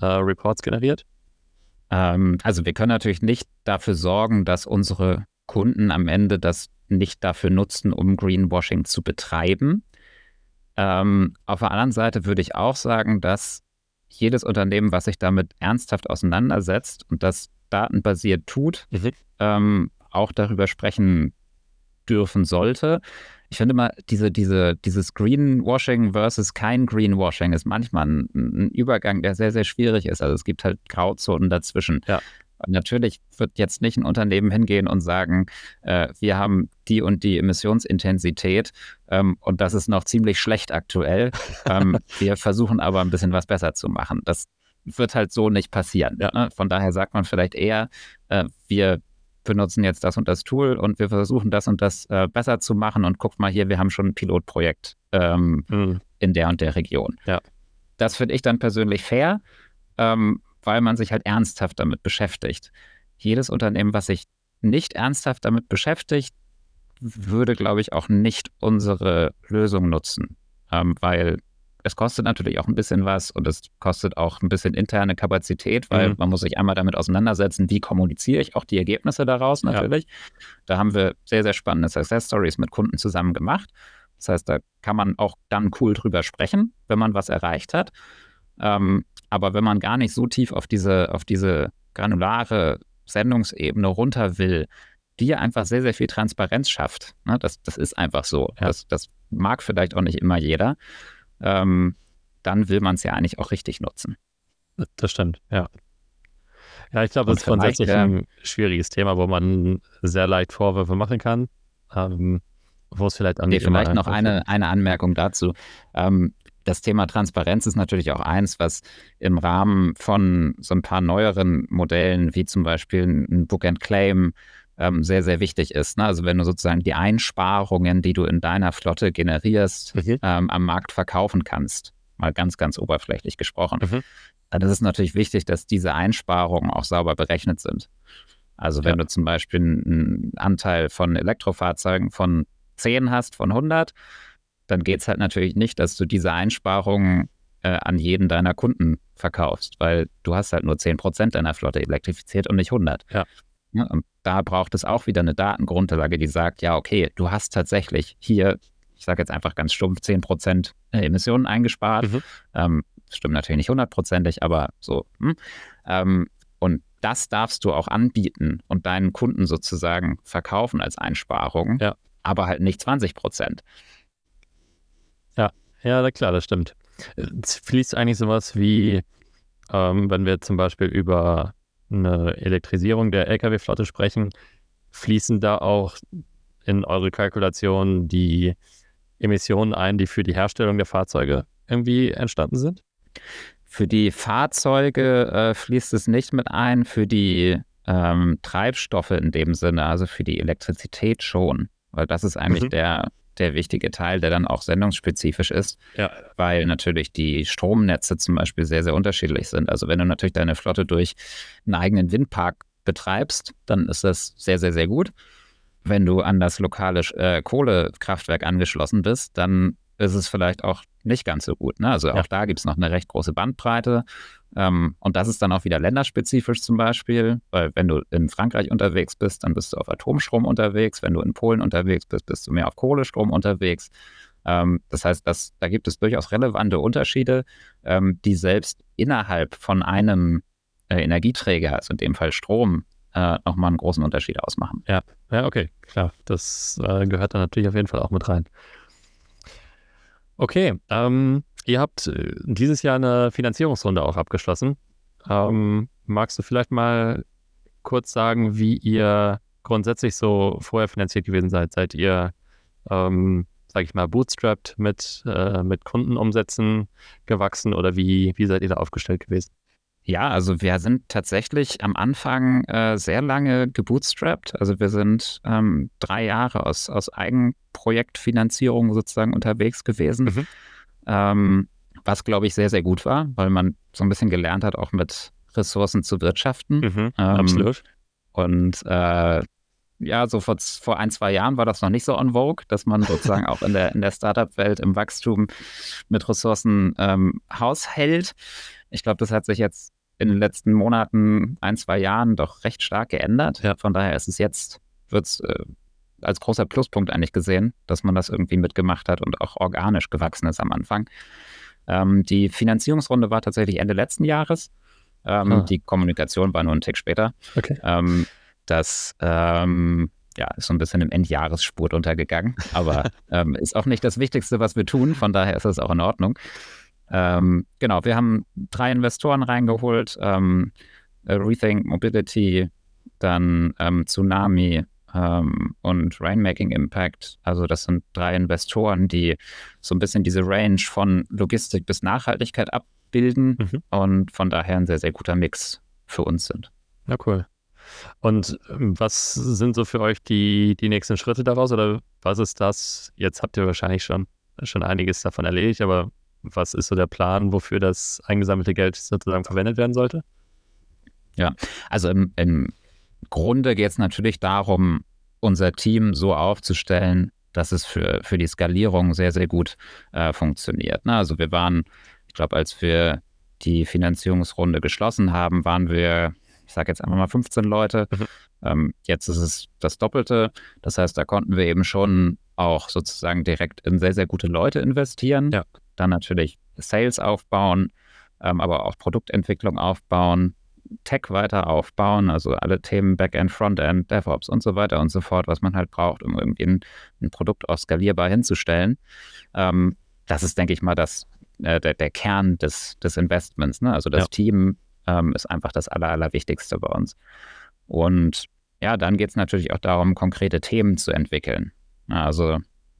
äh, Reports generiert? Ähm, also wir können natürlich nicht dafür sorgen, dass unsere Kunden am Ende das nicht dafür nutzen, um Greenwashing zu betreiben. Ähm, auf der anderen Seite würde ich auch sagen, dass jedes Unternehmen, was sich damit ernsthaft auseinandersetzt und das datenbasiert tut, mhm. ähm, auch darüber sprechen dürfen sollte. Ich finde mal, diese, diese, dieses Greenwashing versus kein Greenwashing ist manchmal ein, ein, Übergang, der sehr, sehr schwierig ist. Also es gibt halt Grauzonen dazwischen. Ja. Natürlich wird jetzt nicht ein Unternehmen hingehen und sagen, äh, wir haben die und die Emissionsintensität ähm, und das ist noch ziemlich schlecht aktuell. ähm, wir versuchen aber ein bisschen was besser zu machen. Das wird halt so nicht passieren. Ja. Ne? Von daher sagt man vielleicht eher, äh, wir benutzen jetzt das und das Tool und wir versuchen das und das äh, besser zu machen und guckt mal hier, wir haben schon ein Pilotprojekt ähm, mhm. in der und der Region. Ja. Das finde ich dann persönlich fair. Ähm, weil man sich halt ernsthaft damit beschäftigt. Jedes Unternehmen, was sich nicht ernsthaft damit beschäftigt, würde, glaube ich, auch nicht unsere Lösung nutzen, ähm, weil es kostet natürlich auch ein bisschen was und es kostet auch ein bisschen interne Kapazität, weil mhm. man muss sich einmal damit auseinandersetzen, wie kommuniziere ich auch die Ergebnisse daraus natürlich. Ja. Da haben wir sehr, sehr spannende Success Stories mit Kunden zusammen gemacht Das heißt, da kann man auch dann cool drüber sprechen, wenn man was erreicht hat. Ähm, aber wenn man gar nicht so tief auf diese, auf diese granulare Sendungsebene runter will, die ja einfach sehr, sehr viel Transparenz schafft. Ne? Das, das ist einfach so. Ja. Das, das mag vielleicht auch nicht immer jeder. Ähm, dann will man es ja eigentlich auch richtig nutzen. Das stimmt, ja. Ja, ich glaube, das ist grundsätzlich ein schwieriges Thema, wo man sehr leicht Vorwürfe machen kann. Ähm, wo es vielleicht an nee, Vielleicht noch eine, eine Anmerkung dazu. Ähm, das Thema Transparenz ist natürlich auch eins, was im Rahmen von so ein paar neueren Modellen, wie zum Beispiel ein Book and Claim, ähm, sehr, sehr wichtig ist. Ne? Also wenn du sozusagen die Einsparungen, die du in deiner Flotte generierst, mhm. ähm, am Markt verkaufen kannst, mal ganz, ganz oberflächlich gesprochen, mhm. dann ist es natürlich wichtig, dass diese Einsparungen auch sauber berechnet sind. Also wenn ja. du zum Beispiel einen Anteil von Elektrofahrzeugen von 10 hast, von 100, dann geht es halt natürlich nicht, dass du diese Einsparungen äh, an jeden deiner Kunden verkaufst, weil du hast halt nur 10% deiner Flotte elektrifiziert und nicht 100. Ja. Ja. und da braucht es auch wieder eine Datengrundlage, die sagt, ja, okay, du hast tatsächlich hier, ich sage jetzt einfach ganz stumpf, 10% äh, Emissionen eingespart. Mhm. Ähm, stimmt natürlich nicht hundertprozentig, aber so. Hm. Ähm, und das darfst du auch anbieten und deinen Kunden sozusagen verkaufen als Einsparung, ja. aber halt nicht 20 Prozent. Ja, klar, das stimmt. Es fließt eigentlich sowas wie, ähm, wenn wir zum Beispiel über eine Elektrisierung der Lkw-Flotte sprechen, fließen da auch in eure Kalkulation die Emissionen ein, die für die Herstellung der Fahrzeuge irgendwie entstanden sind? Für die Fahrzeuge äh, fließt es nicht mit ein, für die ähm, Treibstoffe in dem Sinne, also für die Elektrizität schon. Weil das ist eigentlich mhm. der der wichtige Teil, der dann auch sendungsspezifisch ist, ja. weil natürlich die Stromnetze zum Beispiel sehr, sehr unterschiedlich sind. Also wenn du natürlich deine Flotte durch einen eigenen Windpark betreibst, dann ist das sehr, sehr, sehr gut. Wenn du an das lokale äh, Kohlekraftwerk angeschlossen bist, dann ist es vielleicht auch nicht ganz so gut. Ne? Also auch ja. da gibt es noch eine recht große Bandbreite. Ähm, und das ist dann auch wieder länderspezifisch zum Beispiel, weil wenn du in Frankreich unterwegs bist, dann bist du auf Atomstrom unterwegs. Wenn du in Polen unterwegs bist, bist du mehr auf Kohlestrom unterwegs. Ähm, das heißt, dass, da gibt es durchaus relevante Unterschiede, ähm, die selbst innerhalb von einem äh, Energieträger, also in dem Fall Strom, äh, nochmal einen großen Unterschied ausmachen. Ja, ja okay, klar. Das äh, gehört dann natürlich auf jeden Fall auch mit rein. Okay, ähm, ihr habt äh, dieses Jahr eine Finanzierungsrunde auch abgeschlossen. Ähm, magst du vielleicht mal kurz sagen, wie ihr grundsätzlich so vorher finanziert gewesen seid? Seid ihr, ähm, sag ich mal, bootstrapped mit, äh, mit Kundenumsätzen gewachsen oder wie, wie seid ihr da aufgestellt gewesen? Ja, also wir sind tatsächlich am Anfang äh, sehr lange gebootstrapped. Also wir sind ähm, drei Jahre aus, aus Eigenprojektfinanzierung sozusagen unterwegs gewesen. Mhm. Ähm, was, glaube ich, sehr, sehr gut war, weil man so ein bisschen gelernt hat, auch mit Ressourcen zu wirtschaften. Mhm, ähm, absolut. Und äh, ja, so vor, vor ein, zwei Jahren war das noch nicht so on vogue, dass man sozusagen auch in der, in der Startup-Welt im Wachstum mit Ressourcen ähm, haushält. Ich glaube, das hat sich jetzt in den letzten Monaten, ein, zwei Jahren doch recht stark geändert. Ja. Von daher ist es jetzt, wird es äh, als großer Pluspunkt eigentlich gesehen, dass man das irgendwie mitgemacht hat und auch organisch gewachsen ist am Anfang. Ähm, die Finanzierungsrunde war tatsächlich Ende letzten Jahres. Ähm, ah. Die Kommunikation war nur einen Tick später. Okay. Ähm, das ähm, ja, ist so ein bisschen im Endjahresspurt untergegangen, aber ähm, ist auch nicht das Wichtigste, was wir tun. Von daher ist das auch in Ordnung. Ähm, genau, wir haben drei Investoren reingeholt, Rethink Mobility, dann Tsunami ähm, und Rainmaking Impact. Also das sind drei Investoren, die so ein bisschen diese Range von Logistik bis Nachhaltigkeit abbilden mhm. und von daher ein sehr, sehr guter Mix für uns sind. Ja, cool. Und ähm, was sind so für euch die, die nächsten Schritte daraus oder was ist das? Jetzt habt ihr wahrscheinlich schon, schon einiges davon erledigt, aber was ist so der Plan, wofür das eingesammelte Geld sozusagen verwendet werden sollte? Ja, also im, im Grunde geht es natürlich darum, unser Team so aufzustellen, dass es für, für die Skalierung sehr, sehr gut äh, funktioniert. Ne? Also wir waren, ich glaube, als wir die Finanzierungsrunde geschlossen haben, waren wir ich sage jetzt einfach mal 15 Leute. Mhm. Ähm, jetzt ist es das Doppelte. Das heißt, da konnten wir eben schon auch sozusagen direkt in sehr, sehr gute Leute investieren. Ja. Dann natürlich Sales aufbauen, ähm, aber auch Produktentwicklung aufbauen, Tech weiter aufbauen, also alle Themen Backend, Frontend, DevOps und so weiter und so fort, was man halt braucht, um irgendwie ein, ein Produkt auch skalierbar hinzustellen. Ähm, das ist, denke ich mal, das, äh, der, der, Kern des, des Investments. Ne? Also das ja. Team ähm, ist einfach das Aller, Allerwichtigste bei uns. Und ja, dann geht es natürlich auch darum, konkrete Themen zu entwickeln. Also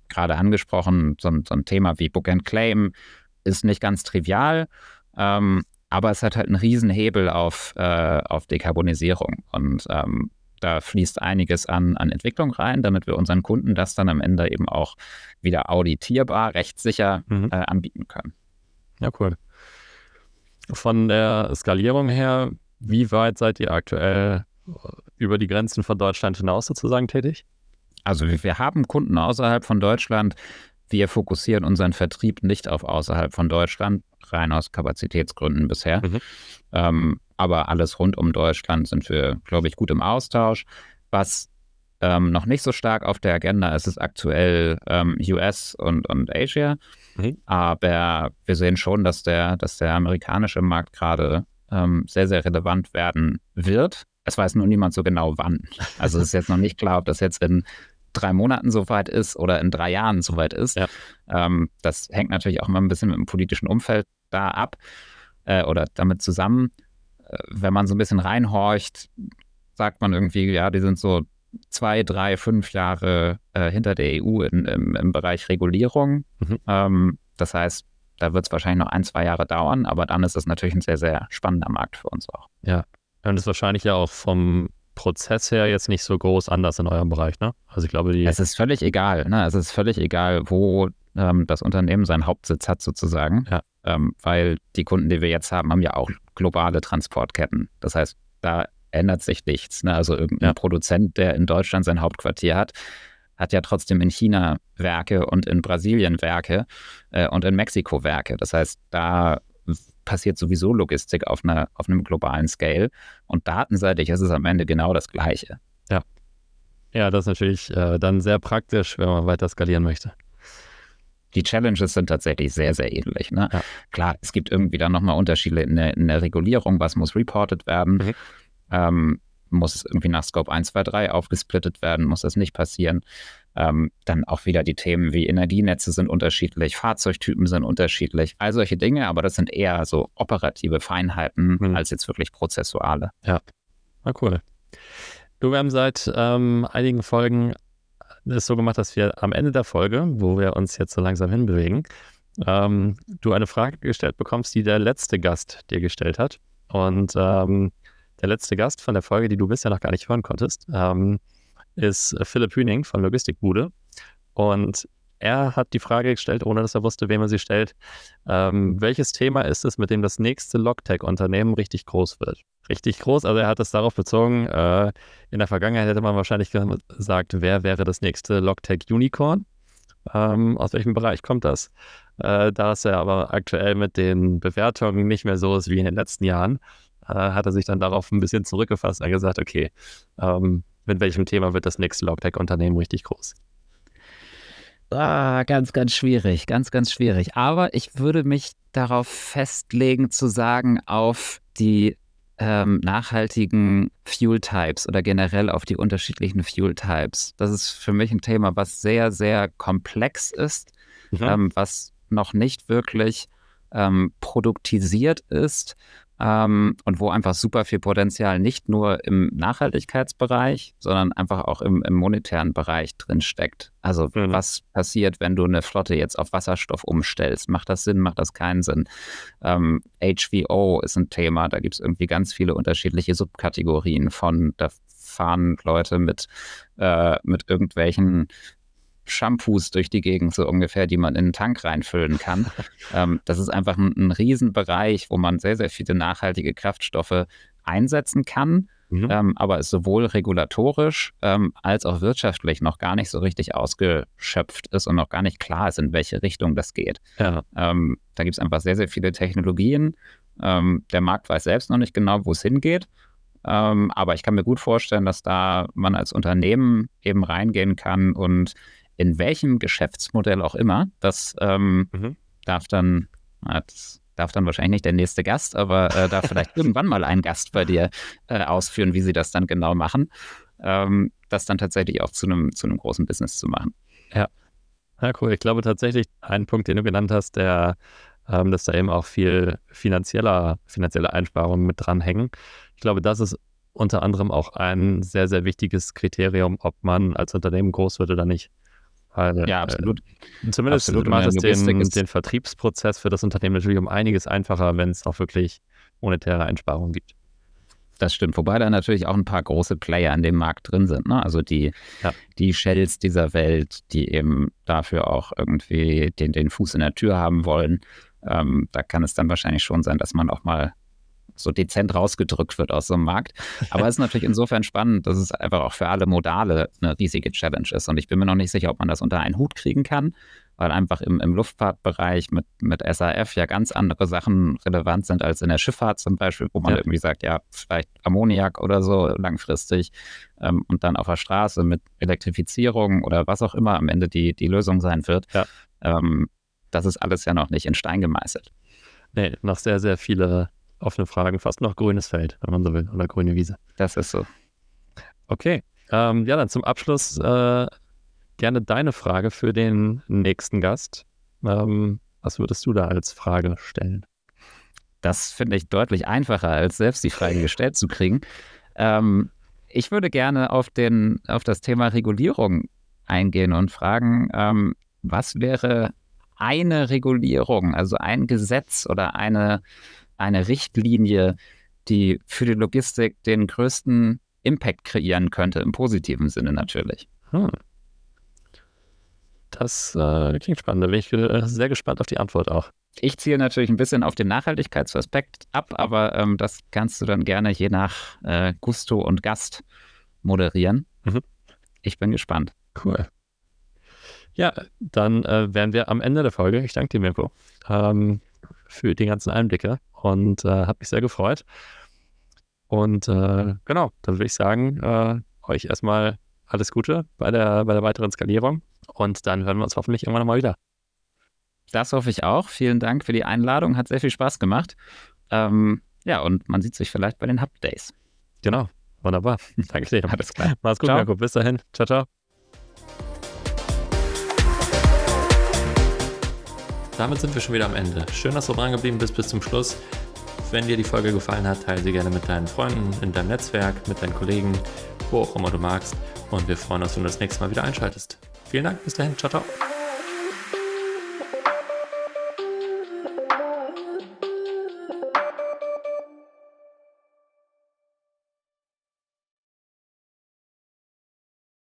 gerade angesprochen, so, so, ein Thema wie Book and Claim ist nicht ganz trivial, ähm, aber es hat halt einen riesen Hebel auf, äh, auf Dekarbonisierung. Und ähm, da fließt einiges an, an Entwicklung rein, damit wir unseren Kunden das dann am Ende eben auch wieder auditierbar, rechtssicher mhm. äh, anbieten können. Ja, cool. Von der Skalierung her, wie weit seid ihr aktuell über die Grenzen von Deutschland hinaus sozusagen tätig? Also wir haben Kunden außerhalb von Deutschland. Wir fokussieren unseren Vertrieb nicht auf außerhalb von Deutschland, rein aus Kapazitätsgründen bisher. Mhm. Ähm, aber alles rund um Deutschland sind wir, glaube ich, gut im Austausch. Was ähm, noch nicht so stark auf der Agenda ist, ist aktuell ähm, US und, und Asia. Mhm. Aber wir sehen schon, dass der, dass der amerikanische Markt gerade ähm, sehr, sehr relevant werden wird. Es weiß nur niemand so genau wann. Also es ist jetzt noch nicht klar, ob das jetzt in drei Monaten soweit ist oder in drei Jahren soweit ist. Ja. Ähm, das hängt natürlich auch mal ein bisschen mit dem politischen Umfeld da ab äh, oder damit zusammen. Äh, wenn man so ein bisschen reinhorcht, sagt man irgendwie, ja, die sind so zwei, drei, fünf Jahre äh, hinter der EU in, im, im, Bereich Regulierung. Mhm. Ähm, das heißt, da wird es wahrscheinlich noch ein, zwei Jahre dauern, aber dann ist es natürlich ein sehr, sehr spannender Markt für uns auch. Ja, und ist wahrscheinlich ja auch vom Prozess her jetzt nicht so groß anders in eurem Bereich, ne? Also ich glaube, die. Es ist völlig egal, ne? Es ist völlig egal, wo ähm, das Unternehmen seinen Hauptsitz hat, sozusagen. Ja. Ähm, weil die Kunden, die wir jetzt haben, haben ja auch globale Transportketten. Das heißt, da ändert sich nichts. Ne? Also irgendein ja. Produzent, der in Deutschland sein Hauptquartier hat, hat ja trotzdem in China Werke und in Brasilien Werke äh, und in Mexiko Werke. Das heißt, da passiert sowieso Logistik auf, einer, auf einem globalen Scale. Und datenseitig ist es am Ende genau das Gleiche. Ja. Ja, das ist natürlich äh, dann sehr praktisch, wenn man weiter skalieren möchte. Die Challenges sind tatsächlich sehr, sehr ähnlich. Ne? Ja. Klar, es gibt irgendwie dann nochmal Unterschiede in der, in der, Regulierung, was muss reported werden. Mhm. Ähm, muss es irgendwie nach Scope 1, 2, 3 aufgesplittet werden, muss das nicht passieren. Ähm, dann auch wieder die Themen wie Energienetze sind unterschiedlich, Fahrzeugtypen sind unterschiedlich, all solche Dinge, aber das sind eher so operative Feinheiten mhm. als jetzt wirklich prozessuale. Ja, na cool. Du, wir haben seit ähm, einigen Folgen es so gemacht, dass wir am Ende der Folge, wo wir uns jetzt so langsam hinbewegen, ähm, du eine Frage gestellt bekommst, die der letzte Gast dir gestellt hat. Und ähm, der letzte Gast von der Folge, die du bisher noch gar nicht hören konntest, ähm, ist Philipp Hüning von Logistikbude. Und er hat die Frage gestellt, ohne dass er wusste, wem er sie stellt. Ähm, welches Thema ist es, mit dem das nächste Logtech-Unternehmen richtig groß wird? Richtig groß, also er hat es darauf bezogen, äh, in der Vergangenheit hätte man wahrscheinlich gesagt, wer wäre das nächste Logtech-Unicorn? Ähm, aus welchem Bereich kommt das? Äh, da es ja aber aktuell mit den Bewertungen nicht mehr so ist wie in den letzten Jahren, äh, hat er sich dann darauf ein bisschen zurückgefasst und gesagt, okay, ähm, mit welchem Thema wird das nächste Logtech-Unternehmen richtig groß? Ah, ganz, ganz schwierig, ganz, ganz schwierig. Aber ich würde mich darauf festlegen, zu sagen, auf die ähm, nachhaltigen Fuel Types oder generell auf die unterschiedlichen Fuel Types. Das ist für mich ein Thema, was sehr, sehr komplex ist, mhm. ähm, was noch nicht wirklich ähm, produktisiert ist ähm, und wo einfach super viel Potenzial nicht nur im Nachhaltigkeitsbereich, sondern einfach auch im, im monetären Bereich drin steckt. Also mhm. was passiert, wenn du eine Flotte jetzt auf Wasserstoff umstellst? Macht das Sinn? Macht das keinen Sinn? Ähm, HVO ist ein Thema, da gibt es irgendwie ganz viele unterschiedliche Subkategorien von, da fahren Leute mit, äh, mit irgendwelchen Shampoos durch die Gegend, so ungefähr, die man in einen Tank reinfüllen kann. ähm, das ist einfach ein, ein Riesenbereich, wo man sehr, sehr viele nachhaltige Kraftstoffe einsetzen kann. Mhm. Ähm, aber es sowohl regulatorisch ähm, als auch wirtschaftlich noch gar nicht so richtig ausgeschöpft ist und noch gar nicht klar ist, in welche Richtung das geht. Ja. Ähm, da gibt es einfach sehr, sehr viele Technologien. Ähm, der Markt weiß selbst noch nicht genau, wo es hingeht. Ähm, aber ich kann mir gut vorstellen, dass da man als Unternehmen eben reingehen kann und in welchem Geschäftsmodell auch immer, das ähm, mhm. darf dann, das darf dann wahrscheinlich nicht der nächste Gast, aber äh, darf vielleicht irgendwann mal ein Gast bei dir äh, ausführen, wie sie das dann genau machen, ähm, das dann tatsächlich auch zu einem zu einem großen Business zu machen. Ja. Ja, cool. Ich glaube tatsächlich, ein Punkt, den du genannt hast, der, ähm, dass da eben auch viel finanzieller, finanzielle Einsparungen mit dranhängen. Ich glaube, das ist unter anderem auch ein sehr, sehr wichtiges Kriterium, ob man als Unternehmen groß wird oder nicht. Weil, ja, absolut. Äh, zumindest absolut. macht es den, den Vertriebsprozess für das Unternehmen natürlich um einiges einfacher, wenn es auch wirklich monetäre Einsparungen gibt. Das stimmt, wobei da natürlich auch ein paar große Player in dem Markt drin sind. Ne? Also die, ja. die Shells dieser Welt, die eben dafür auch irgendwie den, den Fuß in der Tür haben wollen. Ähm, da kann es dann wahrscheinlich schon sein, dass man auch mal so dezent rausgedrückt wird aus so einem Markt. Aber es ist natürlich insofern spannend, dass es einfach auch für alle Modale eine riesige Challenge ist. Und ich bin mir noch nicht sicher, ob man das unter einen Hut kriegen kann, weil einfach im, im Luftfahrtbereich mit, mit SAF ja ganz andere Sachen relevant sind als in der Schifffahrt zum Beispiel, wo man ja. irgendwie sagt, ja, vielleicht Ammoniak oder so langfristig ähm, und dann auf der Straße mit Elektrifizierung oder was auch immer am Ende die, die Lösung sein wird. Ja. Ähm, das ist alles ja noch nicht in Stein gemeißelt. Nee, noch sehr, sehr viele offene Fragen, fast noch grünes Feld, wenn man so will, oder grüne Wiese. Das ist so. Okay, ähm, ja, dann zum Abschluss äh, gerne deine Frage für den nächsten Gast. Ähm, was würdest du da als Frage stellen? Das finde ich deutlich einfacher, als selbst die Frage gestellt zu kriegen. Ähm, ich würde gerne auf, den, auf das Thema Regulierung eingehen und fragen, ähm, was wäre eine Regulierung, also ein Gesetz oder eine eine Richtlinie, die für die Logistik den größten Impact kreieren könnte, im positiven Sinne natürlich. Hm. Das äh, klingt spannend. Da bin ich äh, sehr gespannt auf die Antwort auch. Ich ziele natürlich ein bisschen auf den Nachhaltigkeitsaspekt ab, aber ähm, das kannst du dann gerne je nach äh, Gusto und Gast moderieren. Mhm. Ich bin gespannt. Cool. Ja, dann äh, wären wir am Ende der Folge. Ich danke dir, Mirko, ähm, für die ganzen Einblicke und äh, hat mich sehr gefreut. Und äh, genau, dann würde ich sagen, äh, euch erstmal alles Gute bei der, bei der weiteren Skalierung und dann hören wir uns hoffentlich irgendwann mal wieder. Das hoffe ich auch. Vielen Dank für die Einladung, hat sehr viel Spaß gemacht. Ähm, ja, und man sieht sich vielleicht bei den Hub Days. Genau, wunderbar. Danke dir. Alles klar. Mach's gut, Marco. Bis dahin. Ciao, ciao. Damit sind wir schon wieder am Ende. Schön, dass du dran geblieben bist bis zum Schluss. Wenn dir die Folge gefallen hat, teile sie gerne mit deinen Freunden, in deinem Netzwerk, mit deinen Kollegen, wo auch immer du magst. Und wir freuen uns, wenn du das nächste Mal wieder einschaltest. Vielen Dank, bis dahin, ciao, ciao.